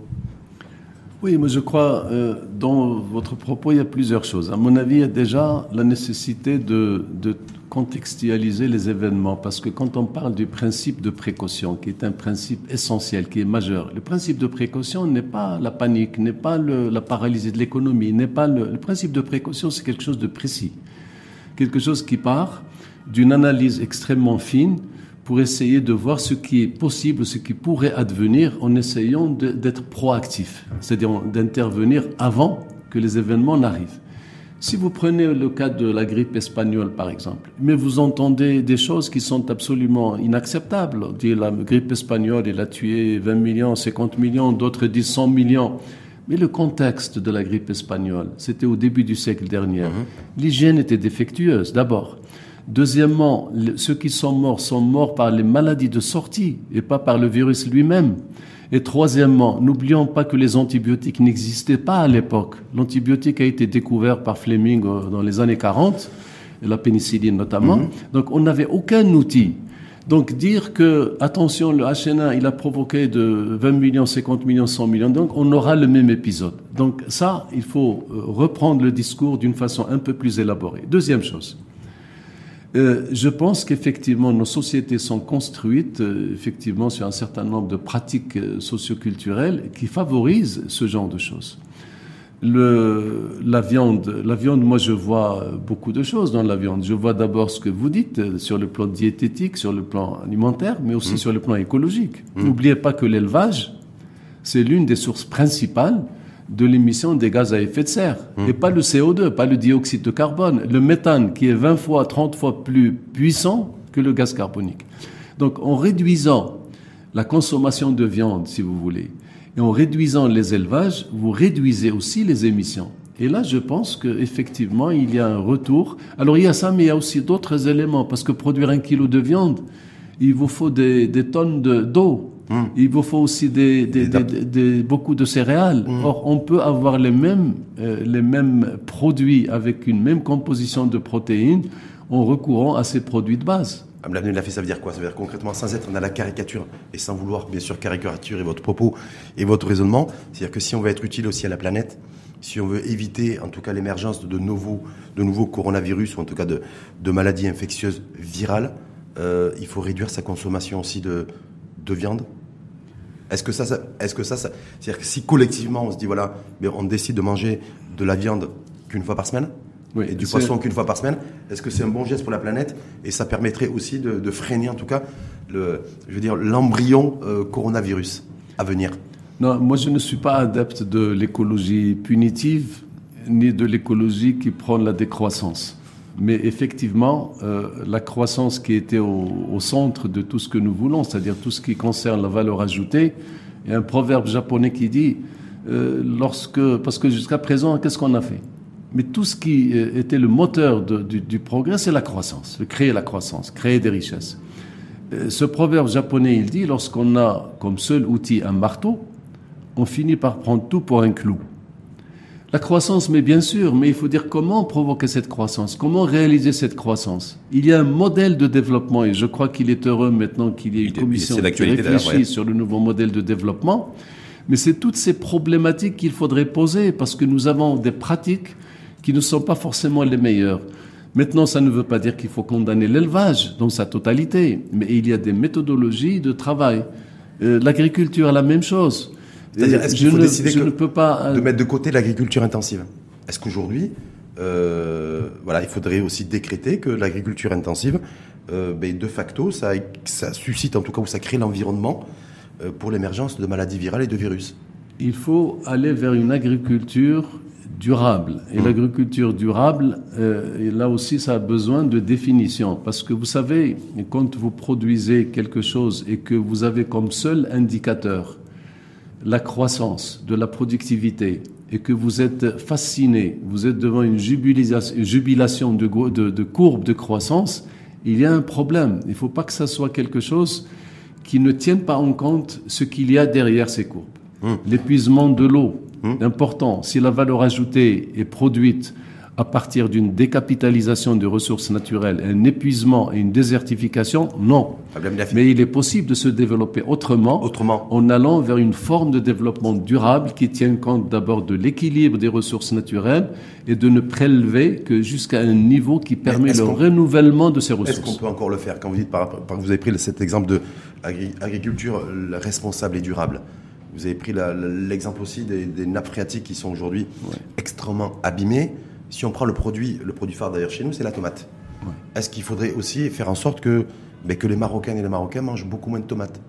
Speaker 2: Oui, moi je crois, euh, dans votre propos, il y a plusieurs choses. À mon avis, il y a déjà la nécessité de, de, contextualiser les événements, parce que quand on parle du principe de précaution, qui est un principe essentiel, qui est majeur, le principe de précaution n'est pas la panique, n'est pas le, la paralysie de l'économie, n'est pas le, le principe de précaution, c'est quelque chose de précis, quelque chose qui part d'une analyse extrêmement fine pour essayer de voir ce qui est possible, ce qui pourrait advenir en essayant d'être proactif, c'est-à-dire d'intervenir avant que les événements n'arrivent. Si vous prenez le cas de la grippe espagnole, par exemple, mais vous entendez des choses qui sont absolument inacceptables. On dit la grippe espagnole, elle a tué 20 millions, 50 millions, d'autres disent 100 millions. Mais le contexte de la grippe espagnole, c'était au début du siècle dernier. Mhm. L'hygiène était défectueuse, d'abord. Deuxièmement, ceux qui sont morts sont morts par les maladies de sortie et pas par le virus lui-même. Et troisièmement, n'oublions pas que les antibiotiques n'existaient pas à l'époque. L'antibiotique a été découvert par Fleming euh, dans les années 40, la pénicilline notamment. Mhm. Donc on n'avait aucun outil. Donc dire que, attention, le HN1, il a provoqué de 20 millions, 50 millions, 100 millions, donc on aura le même épisode. Donc ça, il faut euh, reprendre le discours d'une façon un peu plus élaborée. Deuxième chose. Euh, je pense qu'effectivement, nos sociétés sont construites euh, effectivement sur un certain nombre de pratiques euh, socioculturelles qui favorisent ce genre de choses. Le, la viande, la viande, moi je vois beaucoup de choses dans la viande. Je vois d'abord ce que vous dites sur le plan diététique, sur le plan alimentaire, mais aussi mmh. sur le plan écologique. Mmh. N'oubliez pas que l'élevage, c'est l'une des sources principales de l'émission des gaz à effet de serre. Hum. Et pas le CO2, pas le dioxyde de carbone, le méthane qui est 20 fois, 30 fois plus puissant que le gaz carbonique. Donc en réduisant la consommation de viande, si vous voulez, et en réduisant les élevages, vous réduisez aussi les émissions. Et là, je pense qu'effectivement, il y a un retour. Alors, il y a ça, mais il y a aussi d'autres éléments, parce que produire un kilo de viande, il vous faut des, des tonnes d'eau. Hmm. Il vous faut aussi des, beaucoup de céréales. Hmm. Or, on peut avoir les mêmes, euh, les mêmes produits avec une même composition de protéines en recourant à ces produits de base.
Speaker 1: L'avenue de la fait, ça veut dire quoi? Ça veut dire concrètement, sans être dans la caricature et sans vouloir bien sûr caricaturer votre propos et votre raisonnement, c'est-à-dire que si on veut être utile aussi à la planète, si on veut éviter en tout cas l'émergence de nouveaux, de nouveaux coronavirus ou en tout cas de, de maladies infectieuses virales, euh, il faut réduire sa consommation aussi de, de viande est-ce que ça, est-ce que ça, c'est-à-dire que si collectivement on se dit voilà, mais on décide de manger de la viande qu'une fois par semaine et du poisson qu'une fois par semaine, est-ce que c'est un bon geste pour la planète et ça permettrait aussi de, freiner en tout cas le, je veux dire l'embryon euh, coronavirus à venir?
Speaker 2: Non, moi je ne suis pas adepte de l'écologie punitive ni de l'écologie qui prend la décroissance. Mais effectivement, euh, la croissance qui était au, centre de tout ce que nous voulons, c'est-à-dire tout ce qui concerne la valeur ajoutée, il y a un proverbe japonais qui dit, euh, lorsque, parce que jusqu'à présent, qu'est-ce qu'on a fait? Mais tout ce qui euh, était le moteur du, progrès, c'est la croissance, créer la croissance, créer des richesses. ce proverbe japonais, il dit, lorsqu'on a comme seul outil un marteau, on finit par prendre tout pour un clou. La croissance, mais bien sûr, mais il faut dire comment provoquer cette croissance, comment réaliser cette croissance. Il y a un modèle de développement et je crois qu'il est heureux maintenant qu'il y ait une commission qui réfléchit sur le nouveau modèle de développement. Mais c'est toutes ces problématiques qu'il faudrait poser parce que nous avons des pratiques qui ne sont pas forcément les meilleures. Maintenant, ça ne veut pas dire qu'il faut condamner l'élevage dans sa totalité, mais il y a des méthodologies de travail. Euh, l'agriculture, la même chose.
Speaker 1: C'est-à-dire, est-ce qu'il faut décider ne peux pas, euh, de mettre de côté l'agriculture intensive? Est-ce qu'aujourd'hui, euh, voilà, il faudrait aussi décréter que l'agriculture intensive, euh, ben, de facto, ça, ça, suscite en tout cas ou ça crée l'environnement pour l'émergence de maladies virales et de virus?
Speaker 2: Il faut aller vers une agriculture durable. Et mmh. l'agriculture durable, et là aussi, ça a besoin de définition. Parce que vous savez, quand vous produisez quelque chose et que vous avez comme seul indicateur la croissance de la productivité et que vous êtes fasciné, vous êtes devant une jubilation de, de, de courbe de croissance, il y a un problème. Il ne faut pas que ça soit quelque chose qui ne tienne pas en compte ce qu'il y a derrière ces courbes. Hum. L'épuisement de l'eau, hum. important. Si la valeur ajoutée est produite à partir d'une décapitalisation des ressources naturelles, un épuisement et une désertification, non. Mais il est possible de se développer autrement, autrement, en allant vers une forme de développement durable qui tient compte d'abord de l'équilibre des ressources naturelles et de ne prélever que jusqu'à un niveau qui permet le renouvellement de ces ressources.
Speaker 1: Est-ce qu'on peut encore le faire Quand vous dites, par, par, vous avez pris cet exemple de agriculture responsable et durable, vous avez pris l'exemple aussi des, nappes phréatiques qui sont aujourd'hui extrêmement abîmées. Si on prend le produit, le produit phare d'ailleurs chez nous, c'est la tomate. Est-ce qu'il faudrait aussi faire en sorte que, ben, que les Marocains et les Marocains mangent beaucoup moins de tomates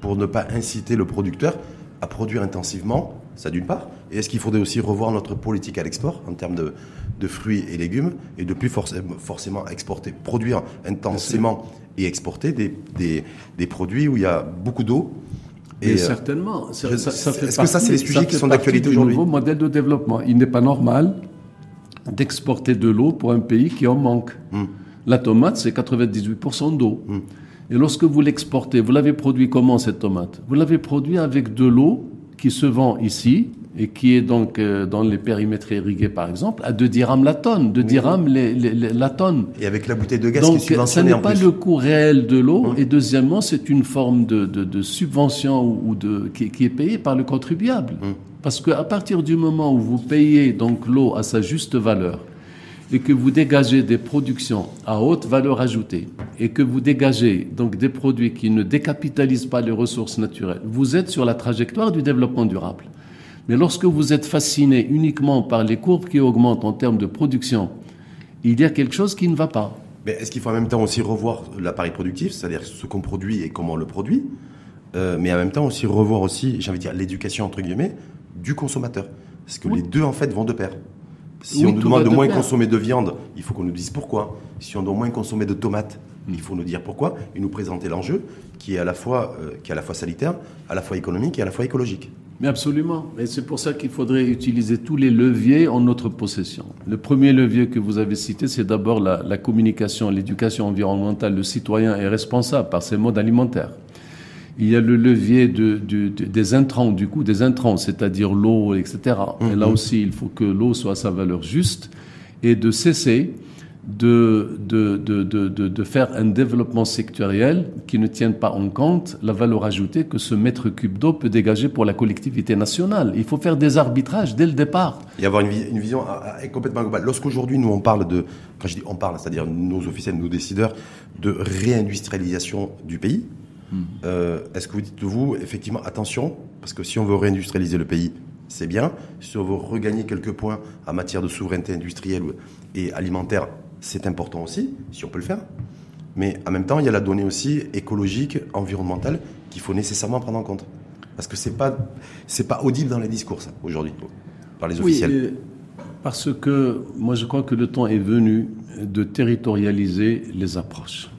Speaker 1: pour ne pas inciter le producteur à produire intensivement, ça d'une part, Et est-ce qu'il faudrait aussi revoir notre politique à l'export en termes de, de fruits et légumes et de plus forcément exporter, produire intensément et exporter des, des, des, produits où il y a beaucoup d'eau
Speaker 2: et, euh, certainement.
Speaker 1: Est-ce que ça, c'est les sujets qui sont d'actualité aujourd'hui?
Speaker 2: nouveau modèle de développement. Il n'est pas normal d'exporter de l'eau pour un pays qui en manque. Hmm. La tomate, c'est 98% d'eau. Hmm. Et lorsque vous l'exportez, vous l'avez produit comment cette tomate? Vous l'avez produit avec de l'eau qui se vend ici et qui est donc euh, dans les périmètres irrigués par exemple à 2 dirhams la tonne, 2 dirhams la tonne.
Speaker 1: Et avec la bouteille de gaz
Speaker 2: donc,
Speaker 1: qui est subventionnée
Speaker 2: ça n'est pas le coût réel de l'eau et deuxièmement c'est une forme de, de, subvention ou de qui, qui, est payée par le contribuable. Parce qu'à partir du moment où vous payez donc l'eau à sa juste valeur et que vous dégagez des productions à haute valeur ajoutée et que vous dégagez donc des produits qui ne décapitalisent pas les ressources naturelles, vous êtes sur la trajectoire du développement durable. Mais lorsque vous êtes fasciné uniquement par les courbes qui augmentent en termes de production, il y a quelque chose qui ne va pas.
Speaker 1: Mais est-ce qu'il faut en même temps aussi revoir l'appareil productif, c'est-à-dire ce qu'on produit et comment on le produit, euh, mais en même temps aussi revoir aussi, j'ai envie de dire, l'éducation entre guillemets du consommateur, parce que les deux en fait vont de pair. Si on nous demande de, moins consommer de viande, il faut qu'on nous dise pourquoi. Si on doit moins consommer de tomates, il faut nous dire pourquoi et nous présenter l'enjeu qui est à la fois euh, qui est à la fois sanitaire, à la fois économique et à la fois écologique.
Speaker 2: Mais absolument. Et c'est pour ça qu'il faudrait utiliser tous les leviers en notre possession. Le premier levier que vous avez cité, c'est d'abord la, la, communication, l'éducation environnementale. Le citoyen est responsable par ses modes alimentaires. Il y a le levier de, de, des intrants, du coup, des intrants, c'est-à-dire l'eau, etc. Et là mhm. aussi, il faut que l'eau soit à sa valeur juste et de cesser de, de, de, de, faire un développement sectoriel qui ne tienne pas en compte la valeur ajoutée que ce mètre cube d'eau peut dégager pour la collectivité nationale. Il faut faire des arbitrages dès le départ.
Speaker 1: Et avoir une, une vision ah, ah, complètement globale. Lorsqu'aujourd'hui, nous, on parle de, quand je dis on parle, c'est-à-dire nos officiels, nos décideurs, de réindustrialisation du pays, euh, est-ce que vous dites, vous, effectivement, attention, parce que si on veut réindustrialiser le pays, c'est bien. Si on veut regagner quelques points en matière de souveraineté industrielle et alimentaire, c'est important aussi, si on peut le faire. Mais en même temps, il y a la donnée aussi écologique, environnementale, qu'il faut nécessairement prendre en compte. Parce que c'est pas, c'est pas audible dans les discours, aujourd'hui, par les officiels.
Speaker 2: parce que moi, je crois que le temps est venu de territorialiser les approches.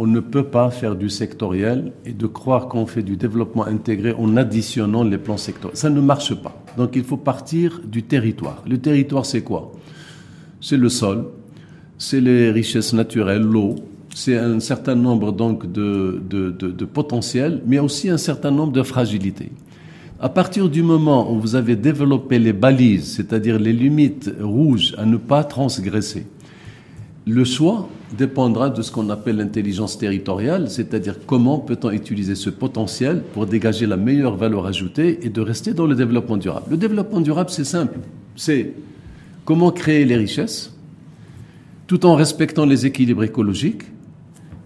Speaker 2: On ne peut pas faire du sectoriel et de croire qu'on fait du développement intégré en additionnant les plans sectoriels. Ça ne marche pas. Donc il faut partir du territoire. Le territoire, c'est quoi? C'est le sol, c'est les richesses naturelles, l'eau, c'est un certain nombre donc de, de, de, potentiels, mais aussi un certain nombre de fragilités. À partir du moment où vous avez développé les balises, c'est-à-dire les limites rouges à ne pas transgresser, le choix dépendra de ce qu'on appelle l'intelligence territoriale, c'est-à-dire comment peut-on utiliser ce potentiel pour dégager la meilleure valeur ajoutée et de rester dans le développement durable. Le développement durable, c'est simple. C'est comment créer les richesses, tout en respectant les équilibres écologiques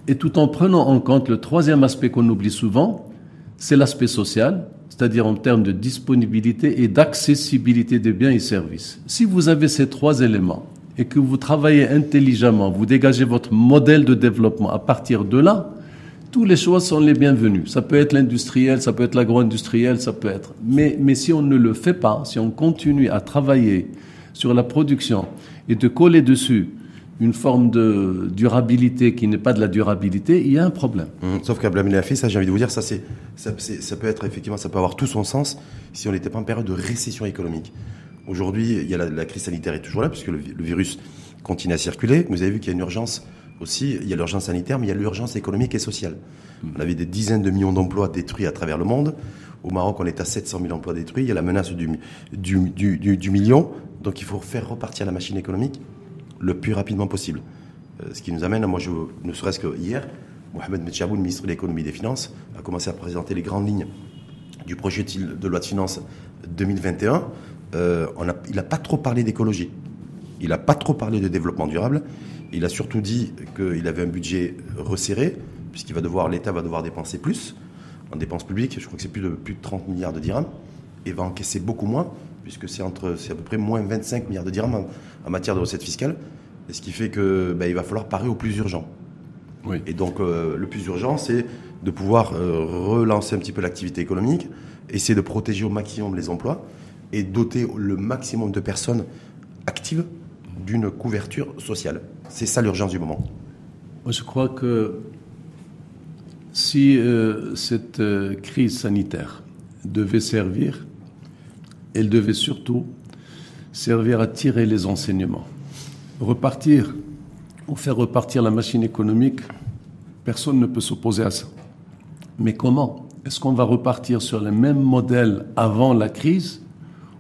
Speaker 2: et tout en prenant en compte le troisième aspect qu'on oublie souvent, c'est l'aspect social, c'est-à-dire en termes de disponibilité et d'accessibilité des biens et services. Si vous avez ces trois éléments et que vous travaillez intelligemment, vous dégagez votre modèle de développement à partir de là, tous les choix sont les bienvenus. Ça peut être l'industriel, ça peut être l'agro-industriel, ça peut être. Mais, mais si on ne le fait pas, si on continue à travailler sur la production et de coller dessus une forme de durabilité qui n'est pas de la durabilité, il y a un problème.
Speaker 1: Mmh. sauf qu'à la fait, ça j'ai envie de vous dire, ça, c'est, ça, peut être effectivement, ça peut avoir tout son sens si on n'était pas en période de récession économique. Aujourd'hui, il y a la, crise sanitaire est toujours là puisque le, virus continue à circuler. Vous avez vu qu'il y a une urgence aussi, il y a l'urgence sanitaire, mais il y a l'urgence économique et sociale. Mmh. On avait des dizaines de millions d'emplois détruits à travers le monde. Au Maroc, on est à 700 000 emplois détruits. Il y a la menace du, du, du, du million. Donc il faut faire repartir la machine économique le plus rapidement possible. Euh, ce qui nous amène, moi, je, ne serait-ce que hier, Mohamed Metchabou, le ministre de l'économie et des finances, a commencé à présenter les grandes lignes du projet de loi de finances 2021. Euh, on a, il n'a pas trop parlé d'écologie. Il n'a pas trop parlé de développement durable. Il a surtout dit qu'il avait un budget resserré, puisqu'il va devoir, l'État va devoir dépenser plus en dépenses publiques. Je crois que c'est plus de, plus de 30 milliards de dirhams. Et va encaisser beaucoup moins puisque c'est entre c'est à peu près moins 25 milliards de dirhams en, matière de recettes fiscales, et ce qui fait que ben, il va falloir parer au plus urgent. Oui. Et donc euh, le plus urgent, c'est de pouvoir euh, relancer un petit peu l'activité économique, essayer de protéger au maximum les emplois, et doter le maximum de personnes actives d'une couverture sociale. C'est ça l'urgence du moment.
Speaker 2: Je crois que si euh, cette euh, crise sanitaire devait servir, elle devait surtout servir à tirer les enseignements. Repartir ou faire repartir la machine économique, personne ne peut s'opposer à ça. Mais comment Est-ce qu'on va repartir sur le même modèle avant la crise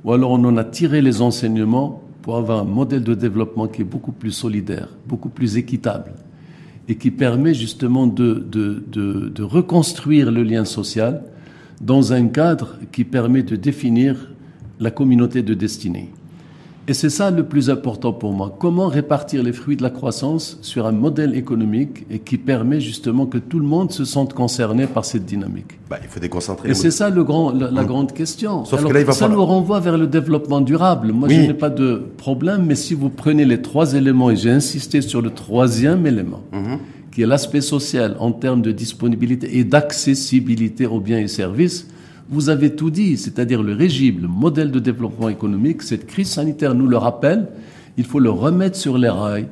Speaker 2: ou alors on en a tiré les enseignements pour avoir un modèle de développement qui est beaucoup plus solidaire, beaucoup plus équitable et qui permet justement de, reconstruire le lien social dans un cadre qui permet de définir la communauté de destinée. Et c'est ça le plus important pour moi. Comment répartir les fruits de la croissance sur un modèle économique et qui permet justement que tout le monde se sente concerné par cette dynamique?
Speaker 1: Bah, il faut déconcentrer.
Speaker 2: Et c'est ça le grand, la, la mmh. grande question. Sauf Alors, que là, il va ça falloir... nous renvoie vers le développement durable. Moi, oui. je n'ai pas de problème, mais si vous prenez les trois éléments, et j'ai insisté sur le troisième élément, mmh. qui est l'aspect social en termes de disponibilité et d'accessibilité aux biens et services, vous avez tout dit, c'est-à-dire le régime, le modèle de développement économique. Cette crise sanitaire nous le rappelle. Il faut le remettre sur les rails,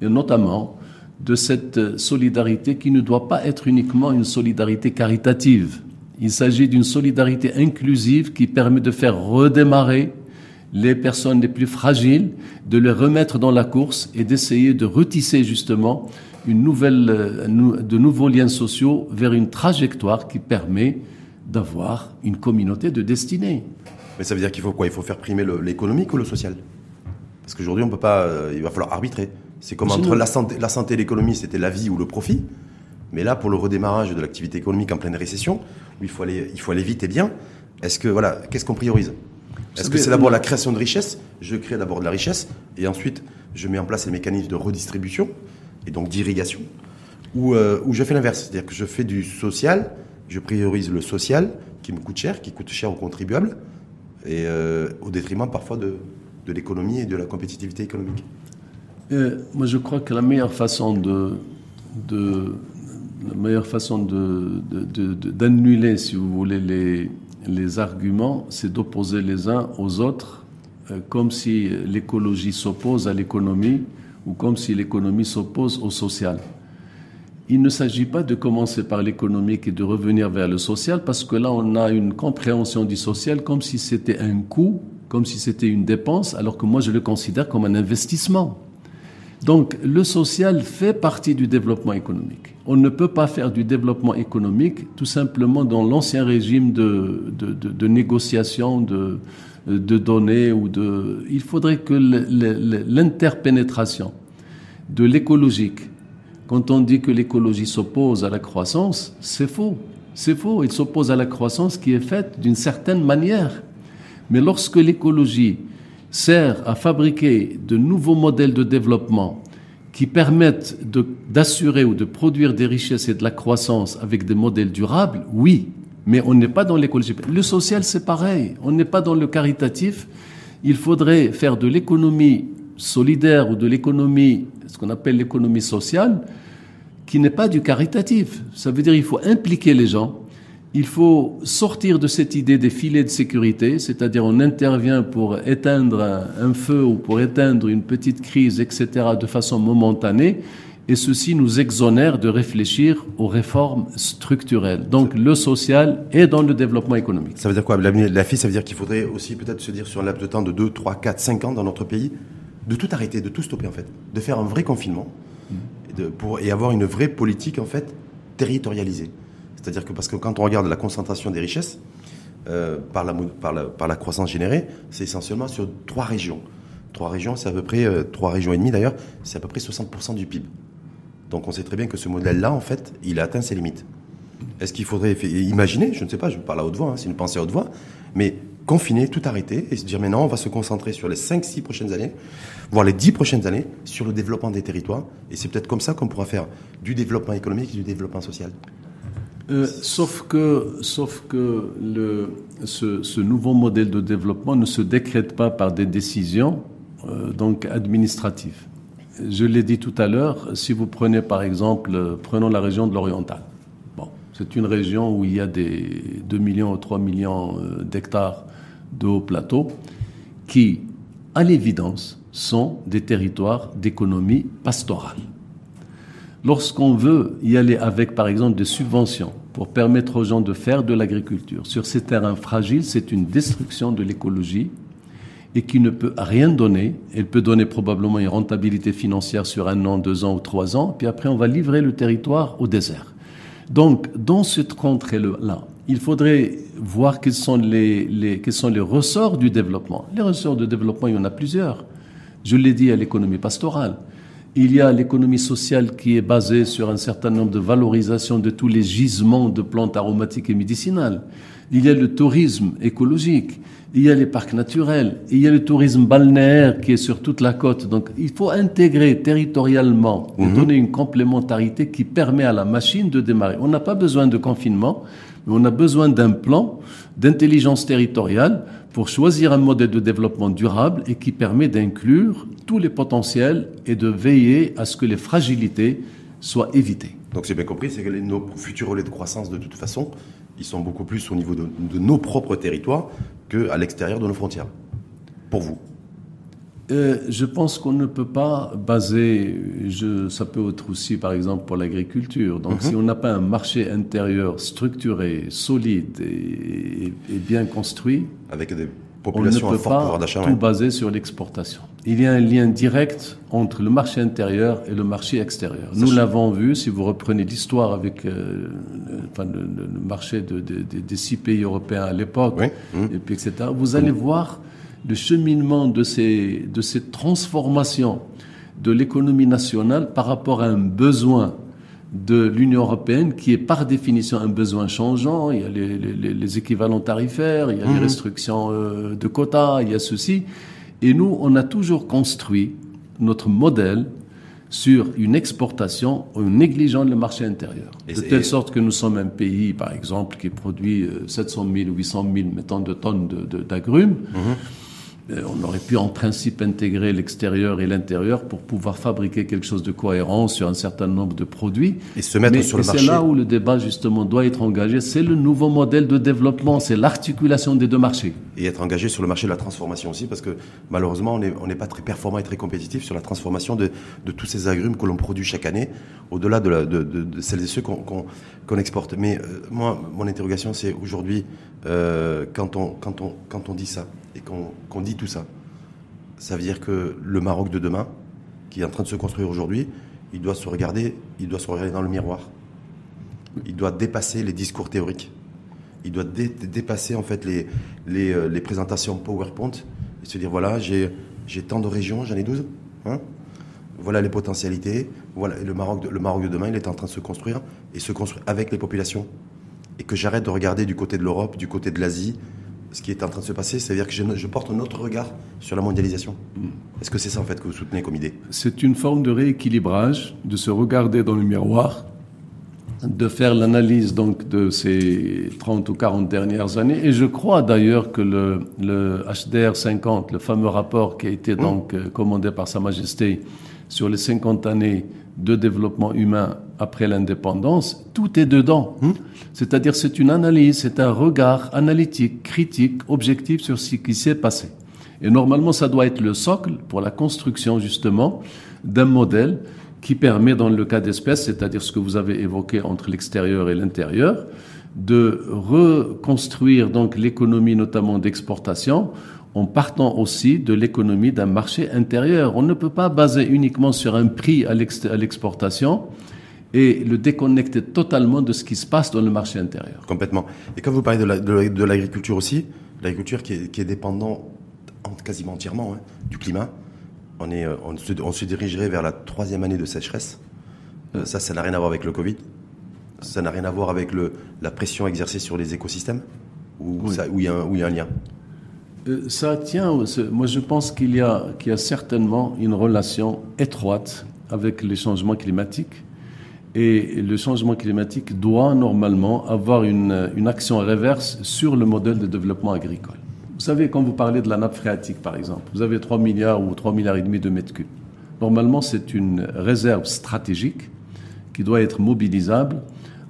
Speaker 2: et notamment de cette solidarité qui ne doit pas être uniquement une solidarité caritative. Il s'agit d'une solidarité inclusive qui permet de faire redémarrer les personnes les plus fragiles, de les remettre dans la course et d'essayer de retisser justement nouvelle, de nouveaux liens sociaux vers une trajectoire qui permet d'avoir une communauté de destinée.
Speaker 1: Mais ça veut dire qu'il faut quoi? Il faut faire primer l'économique ou le social? Parce qu'aujourd'hui, on peut pas. Euh, il va falloir arbitrer. C'est comme entre la santé, la santé et l'économie, c'était la vie ou le profit. Mais là, pour le redémarrage de l'activité économique en pleine récession, où il faut aller, il faut aller vite et bien, est-ce que voilà, qu'est-ce qu'on priorise? Est-ce que c'est d'abord la création de richesse Je crée d'abord de la richesse et ensuite je mets en place les mécanismes de redistribution et donc d'irrigation, ou, euh, ou je fais l'inverse, c'est-à-dire que je fais du social je priorise le social, qui me coûte cher, qui coûte cher aux contribuables, et euh, au détriment parfois de, l'économie et de la compétitivité économique.
Speaker 2: Euh, moi, je crois que la meilleure façon de, la meilleure façon d'annuler, de, si vous voulez, les, les arguments, c'est d'opposer les uns aux autres, euh, comme si l'écologie s'oppose à l'économie ou comme si l'économie s'oppose au social il ne s'agit pas de commencer par l'économique et de revenir vers le social, parce que là, on a une compréhension du social comme si c'était un coût, comme si c'était une dépense, alors que moi, je le considère comme un investissement. Donc, le social fait partie du développement économique. On ne peut pas faire du développement économique tout simplement dans l'ancien régime de, de, de, négociation de, de données ou de. Il faudrait que l'interpénétration de l'écologique quand on dit que l'écologie s'oppose à la croissance, c'est faux. C'est faux. Il s'oppose à la croissance qui est faite d'une certaine manière. Mais lorsque l'écologie sert à fabriquer de nouveaux modèles de développement qui permettent d'assurer ou de produire des richesses et de la croissance avec des modèles durables, oui, mais on n'est pas dans l'écologie. Le social, c'est pareil. On n'est pas dans le caritatif. Il faudrait faire de l'économie solidaire ou de l'économie, ce qu'on appelle l'économie sociale, qui n'est pas du caritatif. Ça veut dire qu'il faut impliquer les gens, il faut sortir de cette idée des filets de sécurité, c'est-à-dire on intervient pour éteindre un, feu ou pour éteindre une petite crise, etc., de façon momentanée, et ceci nous exonère de réfléchir aux réformes structurelles. Donc le social est dans le développement économique.
Speaker 1: Ça veut dire quoi? La fille, ça veut dire qu'il faudrait aussi peut-être se dire sur un laps de temps de 2, 3, 4, 5 ans dans notre pays, de tout arrêter, de tout stopper en fait, de faire un vrai confinement et, de, pour, et avoir une vraie politique en fait territorialisée. C'est-à-dire que parce que quand on regarde la concentration des richesses euh, par, la, par, la, par, la, croissance générée, c'est essentiellement sur trois régions. Trois régions, c'est à peu près euh, trois régions et demie d'ailleurs, c'est à peu près 60% du PIB. Donc on sait très bien que ce modèle-là, en fait, il a atteint ses limites. Est-ce qu'il faudrait imaginer, je ne sais pas, je parle à haute voix, hein, c'est une pensée à haute voix, mais confiner, tout arrêter et se dire maintenant on va se concentrer sur les 5-6 prochaines années, voire les 10 prochaines années, sur le développement des territoires. Et c'est peut-être comme ça qu'on pourra faire du développement économique et du développement social.
Speaker 2: Euh, sauf que, sauf que ce, nouveau modèle de développement ne se décrète pas par des décisions euh, donc administratives. Je l'ai dit tout à l'heure, si vous prenez par exemple, euh, prenons la région de l'Oriental. Bon, c'est une région où il y a des 2 millions ou 3 millions d'hectares de haut plateau, qui, à l'évidence, sont des territoires d'économie pastorale. Lorsqu'on veut y aller avec, par exemple, des subventions pour permettre aux gens de faire de l'agriculture sur ces terrains fragiles, c'est une destruction de l'écologie et qui ne peut rien donner. Elle peut donner probablement une rentabilité financière sur un an, deux ans ou trois ans, puis après on va livrer le territoire au désert. Donc, dans cette contrée-là, il faudrait voir quels sont les, quels sont les ressorts du développement. Les ressorts de développement, il y en a plusieurs. Je l'ai dit à l'économie pastorale. Il y a l'économie sociale qui est basée sur un certain nombre de valorisations de tous les gisements de plantes aromatiques et médicinales. Il y a le tourisme écologique. Il y a les parcs naturels. Il y a le tourisme balnéaire qui est sur toute la côte. Donc, il faut intégrer territorialement et mhm. donner une complémentarité qui permet à la machine de démarrer. On n'a pas besoin de confinement, mais on a besoin d'un plan d'intelligence territoriale pour choisir un modèle de développement durable et qui permet d'inclure tous les potentiels et de veiller à ce que les fragilités soient évitées.
Speaker 1: Donc c'est bien compris, c'est que nos futurs relais de croissance, de toute façon, ils sont beaucoup plus au niveau de, nos propres territoires qu'à l'extérieur de nos frontières. Pour vous
Speaker 2: euh, je pense qu'on ne peut pas baser, je, ça peut être aussi par exemple pour l'agriculture. Donc mhm. si on n'a pas un marché intérieur structuré, solide et, bien construit,
Speaker 1: avec des populations
Speaker 2: on ne peut pas tout baser sur l'exportation. Il y a un lien direct entre le marché intérieur et le marché extérieur. Nous l'avons vu, si vous reprenez l'histoire avec euh, enfin, le, marché de, des six pays européens à l'époque, et puis etc. Vous allez voir le cheminement de ces, de ces transformations de l'économie nationale par rapport à un besoin de l'Union européenne qui est par définition un besoin changeant. Il y a les, les, équivalents tarifaires, il y a les mhm. restrictions euh, de quotas, il y a ceci. Et nous, on a toujours construit notre modèle sur une exportation en négligeant le marché intérieur. de telle sorte que nous sommes un pays, par exemple, qui produit 700 000 ou 800 000, mettons, de tonnes d'agrumes. De, mhm. Euh, on aurait pu en principe intégrer l'extérieur et l'intérieur pour pouvoir fabriquer quelque chose de cohérent sur un certain nombre de produits.
Speaker 1: Et se mettre sur le marché.
Speaker 2: C'est là où le débat justement doit être engagé. C'est le nouveau modèle de développement, c'est l'articulation des deux marchés.
Speaker 1: Et être engagé sur le marché de la transformation aussi, parce que malheureusement on n'est pas très performant et très compétitif sur la transformation de, tous ces agrumes que l'on produit chaque année, au-delà de, celles et ceux qu'on exporte. Mais euh, moi, mon interrogation, c'est aujourd'hui, euh, quand, on, quand, on, quand on dit ça, et qu'on dit tout ça, ça veut dire que le Maroc de demain, qui est en train de se construire aujourd'hui, il doit se regarder, il doit se regarder dans le miroir. Il doit dépasser les discours théoriques. Il doit dépasser en fait les, euh, les, présentations PowerPoint et se dire voilà, j'ai tant de régions, j'en ai 12. Hein. voilà les potentialités. Voilà, le, Maroc de, le Maroc de demain, il est en train de se construire et se construire avec les populations. Et que j'arrête de regarder du côté de l'Europe, du côté de l'Asie, ce qui est en train de se passer, c'est-à-dire que je, porte un autre regard sur la mondialisation. Mm. Est-ce que c'est ça en fait que vous soutenez comme idée?
Speaker 2: C'est une forme de rééquilibrage, de se regarder dans le miroir, de faire l'analyse donc de ces 30 ou 40 dernières années. Et je crois d'ailleurs que le, HDR 50, le fameux rapport qui a été mm. donc euh, commandé par Sa Majesté sur les 50 années de développement humain après l'indépendance, tout est dedans. Hmm. C'est-à-dire c'est une analyse, c'est un regard analytique, critique, objectif sur ce qui s'est passé. Et normalement, ça doit être le socle pour la construction justement d'un modèle qui permet, dans le cas d'espèce, c'est-à-dire ce que vous avez évoqué entre l'extérieur et l'intérieur, de reconstruire donc l'économie notamment d'exportation en partant aussi de l'économie d'un marché intérieur. On ne peut pas baser uniquement sur un prix à l'exportation et le déconnecter totalement de ce qui se passe dans le marché intérieur.
Speaker 1: Complètement. Et quand vous parlez de l'agriculture aussi, l'agriculture qui est, qui est dépendante quasiment entièrement hein, du climat, on, est, euh, on, se, dirigerait vers la troisième année de sécheresse. Euh, ça, ça n'a rien à voir avec le Covid. Ça n'a rien à voir avec le, la pression exercée sur les écosystèmes Ou il y, a un lien
Speaker 2: euh, ça tient, moi je pense qu'il y, qu'il y a certainement une relation étroite avec les changements climatiques. Et le changement climatique doit normalement avoir une, action réverse sur le modèle de développement agricole. Vous savez, quand vous parlez de la nappe phréatique, par exemple, vous avez 3 milliards ou 3 milliards et demi de mètres cubes. Normalement, c'est une réserve stratégique qui doit être mobilisable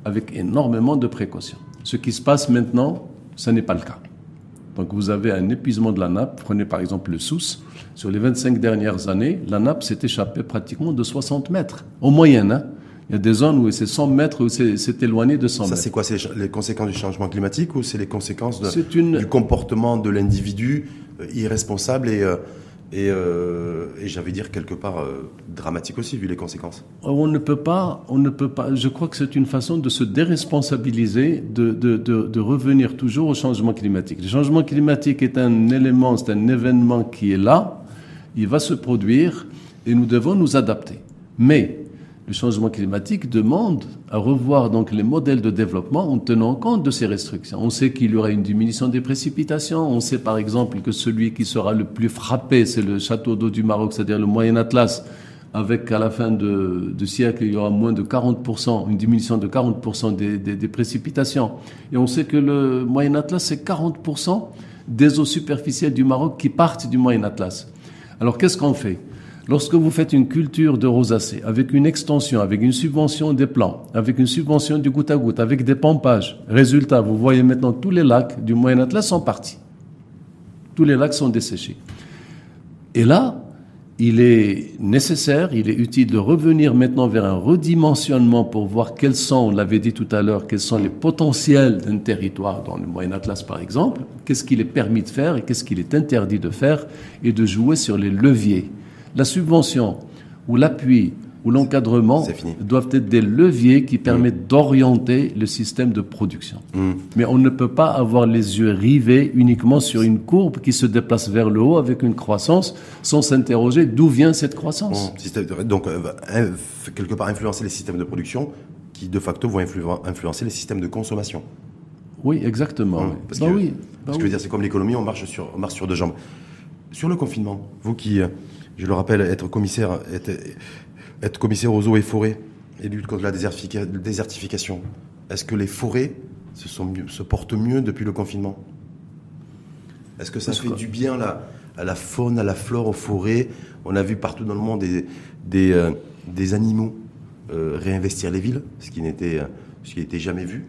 Speaker 2: avec énormément de précautions. Ce qui se passe maintenant, ce n'est pas le cas. Donc vous avez un épuisement de la nappe. Prenez par exemple le Sousse. Sur les 25 dernières années, la nappe s'est échappée pratiquement de 60 mètres, en moyenne. Hein. Il y a des zones où c'est 100 mètres, où c'est éloigné de 100 mètres.
Speaker 1: Ça, c'est quoi? C'est les conséquences du changement climatique ou c'est les conséquences du comportement de l'individu euh, irresponsable et, euh, et, euh, et j'avais dire quelque part euh, dramatique aussi vu les conséquences?
Speaker 2: On ne peut pas, on ne peut pas. Je crois que c'est une façon de se déresponsabiliser, de, de, de, de, revenir toujours au changement climatique. Le changement climatique est un élément, c'est un événement qui est là, il va se produire et nous devons nous adapter. Mais le changement climatique demande à revoir donc les modèles de développement en tenant compte de ces restrictions. On sait qu'il y aura une diminution des précipitations. On sait par exemple que celui qui sera le plus frappé, c'est le château d'eau du Maroc, c'est-à-dire le Moyen Atlas, avec à la fin du siècle, il y aura moins de 40%, une diminution de 40% des, des, des précipitations. Et on sait que le Moyen Atlas, c'est 40% des eaux superficielles du Maroc qui partent du Moyen Atlas. Alors qu'est-ce qu'on fait? Lorsque vous faites une culture de rosacée, avec une extension, avec une subvention des plants, avec une subvention du goutte à goutte, avec des pompages, résultat, vous voyez maintenant tous les lacs du Moyen Atlas sont partis. Tous les lacs sont desséchés. Et là, il est nécessaire, il est utile de revenir maintenant vers un redimensionnement pour voir quels sont, on l'avait dit tout à l'heure, quels sont les potentiels d'un territoire dans le Moyen Atlas par exemple, qu'est-ce qu'il est permis de faire et qu'est-ce qu'il est interdit de faire et de jouer sur les leviers la subvention ou l'appui ou l'encadrement doivent être des leviers qui permettent mmh. d'orienter le système de production. Mmh. Mais on ne peut pas avoir les yeux rivés uniquement sur une courbe qui se déplace vers le haut avec une croissance sans s'interroger d'où vient cette croissance.
Speaker 1: Mmh. Donc, euh, quelque part, influencer les systèmes de production qui, de facto, vont influencer les systèmes de consommation.
Speaker 2: Oui, exactement.
Speaker 1: Parce bah que, oui. Bah je veux dire, c'est comme l'économie, on marche sur, on marche sur deux jambes. Sur le confinement, vous qui euh, je le rappelle, être commissaire, être, commissaire aux eaux et forêts et lutte contre la désertification. Est-ce que les forêts se, sont se portent mieux depuis le confinement? Est-ce que ça fait du bien à la faune, à la flore, aux forêts? On a vu partout dans le monde des, des, euh, animaux euh, réinvestir les villes, ce qui n'était ce qui n'était jamais vu,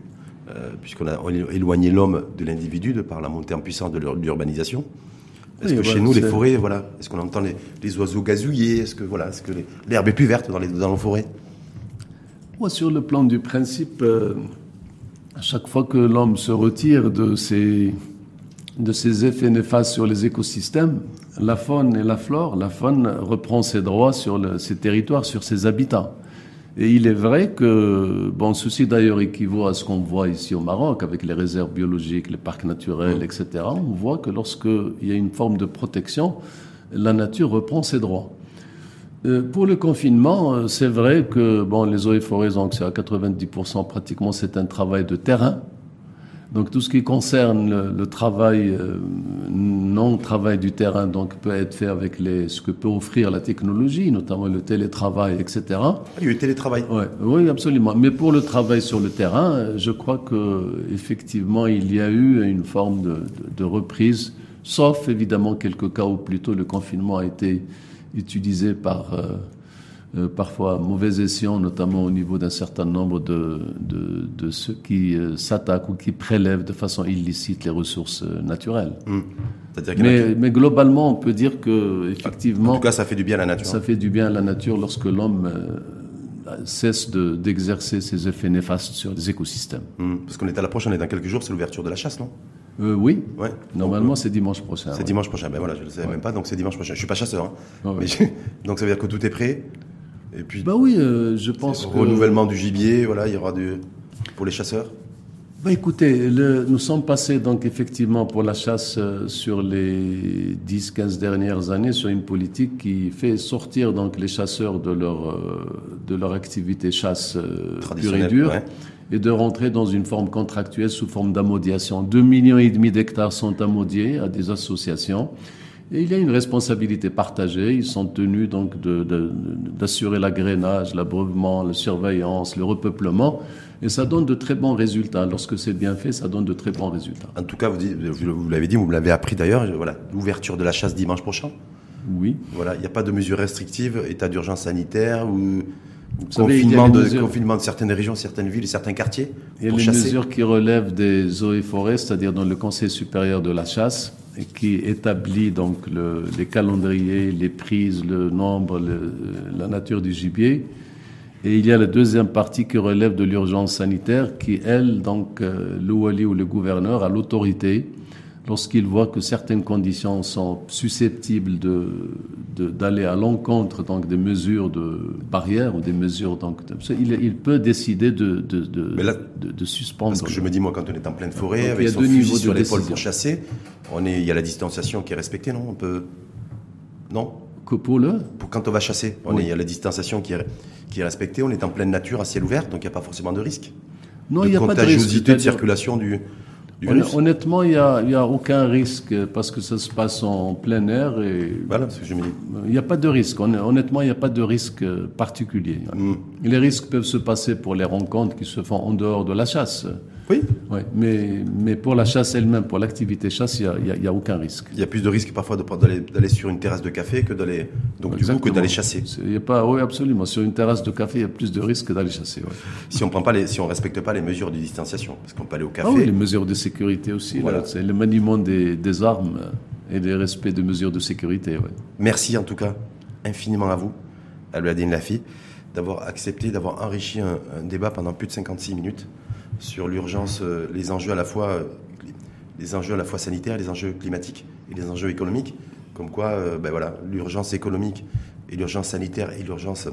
Speaker 1: euh, puisqu'on a éloigné l'homme de l'individu de par la montée en puissance de l'urbanisation. Est-ce que chez nous, les forêts, voilà, est-ce qu'on entend les, oiseaux gazouiller Est-ce que voilà, est-ce que l'herbe est plus verte dans les dans les forêts?
Speaker 2: Moi, sur le plan du principe, euh, à chaque fois que l'homme se retire de ses de ses effets néfastes sur les écosystèmes, la faune et la flore, la faune reprend ses droits sur le, ses territoires, sur ses habitats. Et il est vrai que, bon, ceci d'ailleurs équivaut à ce qu'on voit ici au Maroc avec les réserves biologiques, les parcs naturels, etc. On voit que lorsqu'il y a une forme de protection, la nature reprend ses droits. Euh, pour le confinement, euh, c'est vrai que bon, les eaux et forêts, c'est à 90% pratiquement, c'est un travail de terrain. Donc tout ce qui concerne le, travail, euh, non-travail du terrain, donc peut être fait avec les, ce que peut offrir la technologie, notamment le télétravail, etc. Ah,
Speaker 1: il y a eu télétravail.
Speaker 2: Ouais, oui, absolument. Mais pour le travail sur le terrain, je crois que effectivement il y a eu une forme de, de, de reprise, sauf évidemment quelques cas où plutôt le confinement a été utilisé par euh, euh, parfois mauvais escient, notamment au niveau d'un certain nombre de, de, de ceux qui euh, s'attaquent ou qui prélèvent de façon illicite les ressources euh, naturelles. Mmh. Mais, mais, globalement, on peut dire que effectivement,
Speaker 1: en tout cas, ça fait du bien à la nature.
Speaker 2: Ça fait du bien à la nature lorsque l'homme cesse d'exercer ses effets néfastes sur les écosystèmes.
Speaker 1: Mmh. Parce qu'on est à la prochaine, on est dans quelques jours, c'est l'ouverture de la chasse, non?
Speaker 2: Euh, oui. Ouais. Normalement, c'est dimanche prochain.
Speaker 1: C'est dimanche prochain. Ben voilà, je ne le savais même pas, donc c'est dimanche prochain. Je suis pas chasseur, hein. Mais donc ça veut dire que tout est prêt.
Speaker 2: Et puis, bah oui, euh, je pense
Speaker 1: que... Renouvellement du gibier, voilà, il y aura du... pour les chasseurs
Speaker 2: bah écoutez, le, nous sommes passés donc effectivement pour la chasse euh, sur les 10-15 dernières années sur une politique qui fait sortir donc les chasseurs de leur, euh, de leur activité chasse pure et dure et de rentrer dans une forme contractuelle sous forme d'amodiation. 2 millions et demi d'hectares sont amodiés à des associations. Et il y a une responsabilité partagée. Ils sont tenus donc d'assurer de, l'agrainage, l'abreuvement, la surveillance, le repeuplement. Et ça donne de très bons résultats. Lorsque c'est bien fait, ça donne de très bons résultats.
Speaker 1: En tout cas, vous, vous l'avez dit, vous me l'avez appris d'ailleurs, voilà, l'ouverture de la chasse dimanche prochain.
Speaker 2: Oui.
Speaker 1: Voilà, il n'y a pas de mesures restrictives, état d'urgence sanitaire ou confinement, de, confinement de certaines régions, certaines villes, certains quartiers.
Speaker 2: Il y a les mesures qui relèvent des eaux et forêts, c'est-à-dire dans le Conseil supérieur de la chasse, et qui établit donc le, les calendriers, les prises, le nombre, la nature du gibier. Et il y a la deuxième partie qui relève de l'urgence sanitaire, qui elle, donc, euh, l'ouali ou le gouverneur a l'autorité lorsqu'il voit que certaines conditions sont susceptibles de, d'aller à l'encontre donc des mesures de barrière ou des mesures donc il, il peut décider de de, de, de, suspendre.
Speaker 1: Parce que je me dis moi quand on est en pleine forêt avec son fusil sur l'épaule pour chasser, on est il y a la distanciation qui est respectée non? On peut non?
Speaker 2: Que pour le?
Speaker 1: Pour quand on va chasser on est, il y a la distanciation qui est qui est respectée on est en pleine nature à ciel ouvert donc il n'y a pas forcément de risque.
Speaker 2: Non il n'y a pas de risque.
Speaker 1: de circulation du
Speaker 2: Honnêtement, il n'y a, a, aucun risque parce que ça se passe en plein air et
Speaker 1: voilà, ce que je me dis.
Speaker 2: Il n'y a pas de risque. Honnêtement, il n'y a pas de risque particulier. Mm. Les risques peuvent se passer pour les rencontres qui se font en dehors de la chasse.
Speaker 1: Oui.
Speaker 2: Ouais, mais, mais pour la chasse elle-même, pour l'activité chasse, il n'y a, y a, aucun risque.
Speaker 1: Il y a plus de risque parfois d'aller sur une terrasse de café que d'aller donc du coup, que d'aller chasser.
Speaker 2: Il y a pas, oui, absolument. Sur une terrasse de café, il y a plus de risque d'aller chasser. Ouais.
Speaker 1: Si on prend pas les, si on respecte pas les mesures de distanciation, parce qu'on peut aller au café.
Speaker 2: Ah oui, les mesures de sécurité aussi. Voilà. C'est le maniement des, des, armes et le respect des mesures de sécurité. Ouais.
Speaker 1: Merci en tout cas infiniment à vous, à Louadine Lafi, d'avoir accepté, d'avoir enrichi un, un débat pendant plus de 56 minutes sur l'urgence, euh, les enjeux à la fois euh, les enjeux à la fois sanitaires, les enjeux climatiques et les enjeux économiques. Comme quoi, euh, ben voilà, l'urgence économique et l'urgence sanitaire et l'urgence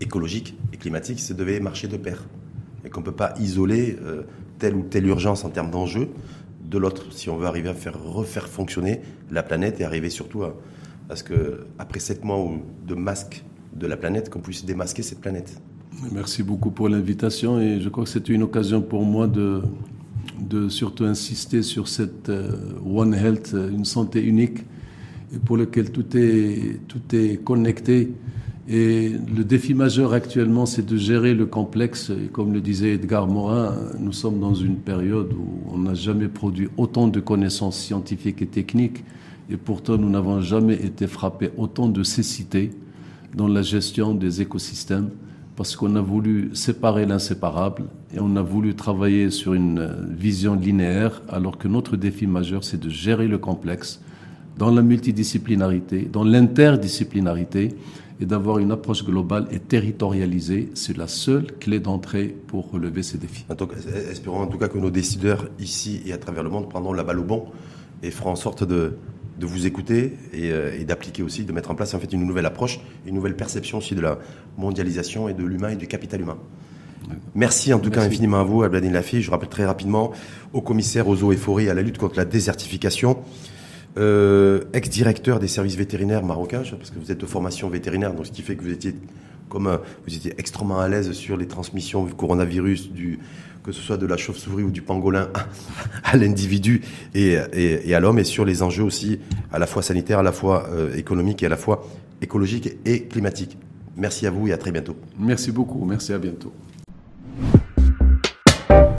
Speaker 1: écologique et climatique, ça devait marcher de pair. Et qu'on ne peut pas isoler telle ou telle urgence en termes d'enjeux de l'autre si on veut arriver à faire refaire fonctionner la planète et arriver surtout à, à ce que, après sept mois de masque de la planète, qu'on puisse démasquer cette planète.
Speaker 2: Merci beaucoup pour l'invitation et je crois que c'est une occasion pour moi de, surtout insister sur cette euh, One Health, euh, une santé unique pour lequel tout est, tout est connecté. Et le défi majeur actuellement, c'est de gérer le complexe. Et comme le disait Edgar Morin, nous sommes dans une période où on n'a jamais produit autant de connaissances scientifiques et techniques. Et pourtant, nous n'avons jamais été frappés autant de cécité dans la gestion des écosystèmes parce qu'on a voulu séparer l'inséparable et on a voulu travailler sur une euh, vision linéaire, alors que notre défi majeur, c'est de gérer le complexe dans la multidisciplinarité, dans l'interdisciplinarité, et d'avoir une approche globale et territorialisée. C'est la seule clé d'entrée pour relever ces défis.
Speaker 1: espérons en tout cas que nos décideurs, ici et à travers le monde, prendront la balle au bon et feront en sorte de, de vous écouter euh, et, d'appliquer aussi, de mettre en place en fait une nouvelle approche, une nouvelle perception aussi de la mondialisation et de l'humain et du capital humain. Merci en tout cas infiniment à vous, Abladine Lafi. Je rappelle très rapidement au commissaire aux eaux et forêts à la lutte contre la désertification, euh, ex-directeur des services vétérinaires marocains, parce que vous êtes de formation vétérinaire, donc ce qui fait que vous étiez comme euh, vous étiez extrêmement à l'aise sur les transmissions du coronavirus, du, que ce soit de la chauve-souris ou du pangolin à, l'individu et, à l'homme, et sur les enjeux aussi à la fois sanitaires, à la fois euh, économiques et à la fois écologiques et climatiques. Merci à vous et à très bientôt.
Speaker 2: Merci beaucoup, merci à bientôt.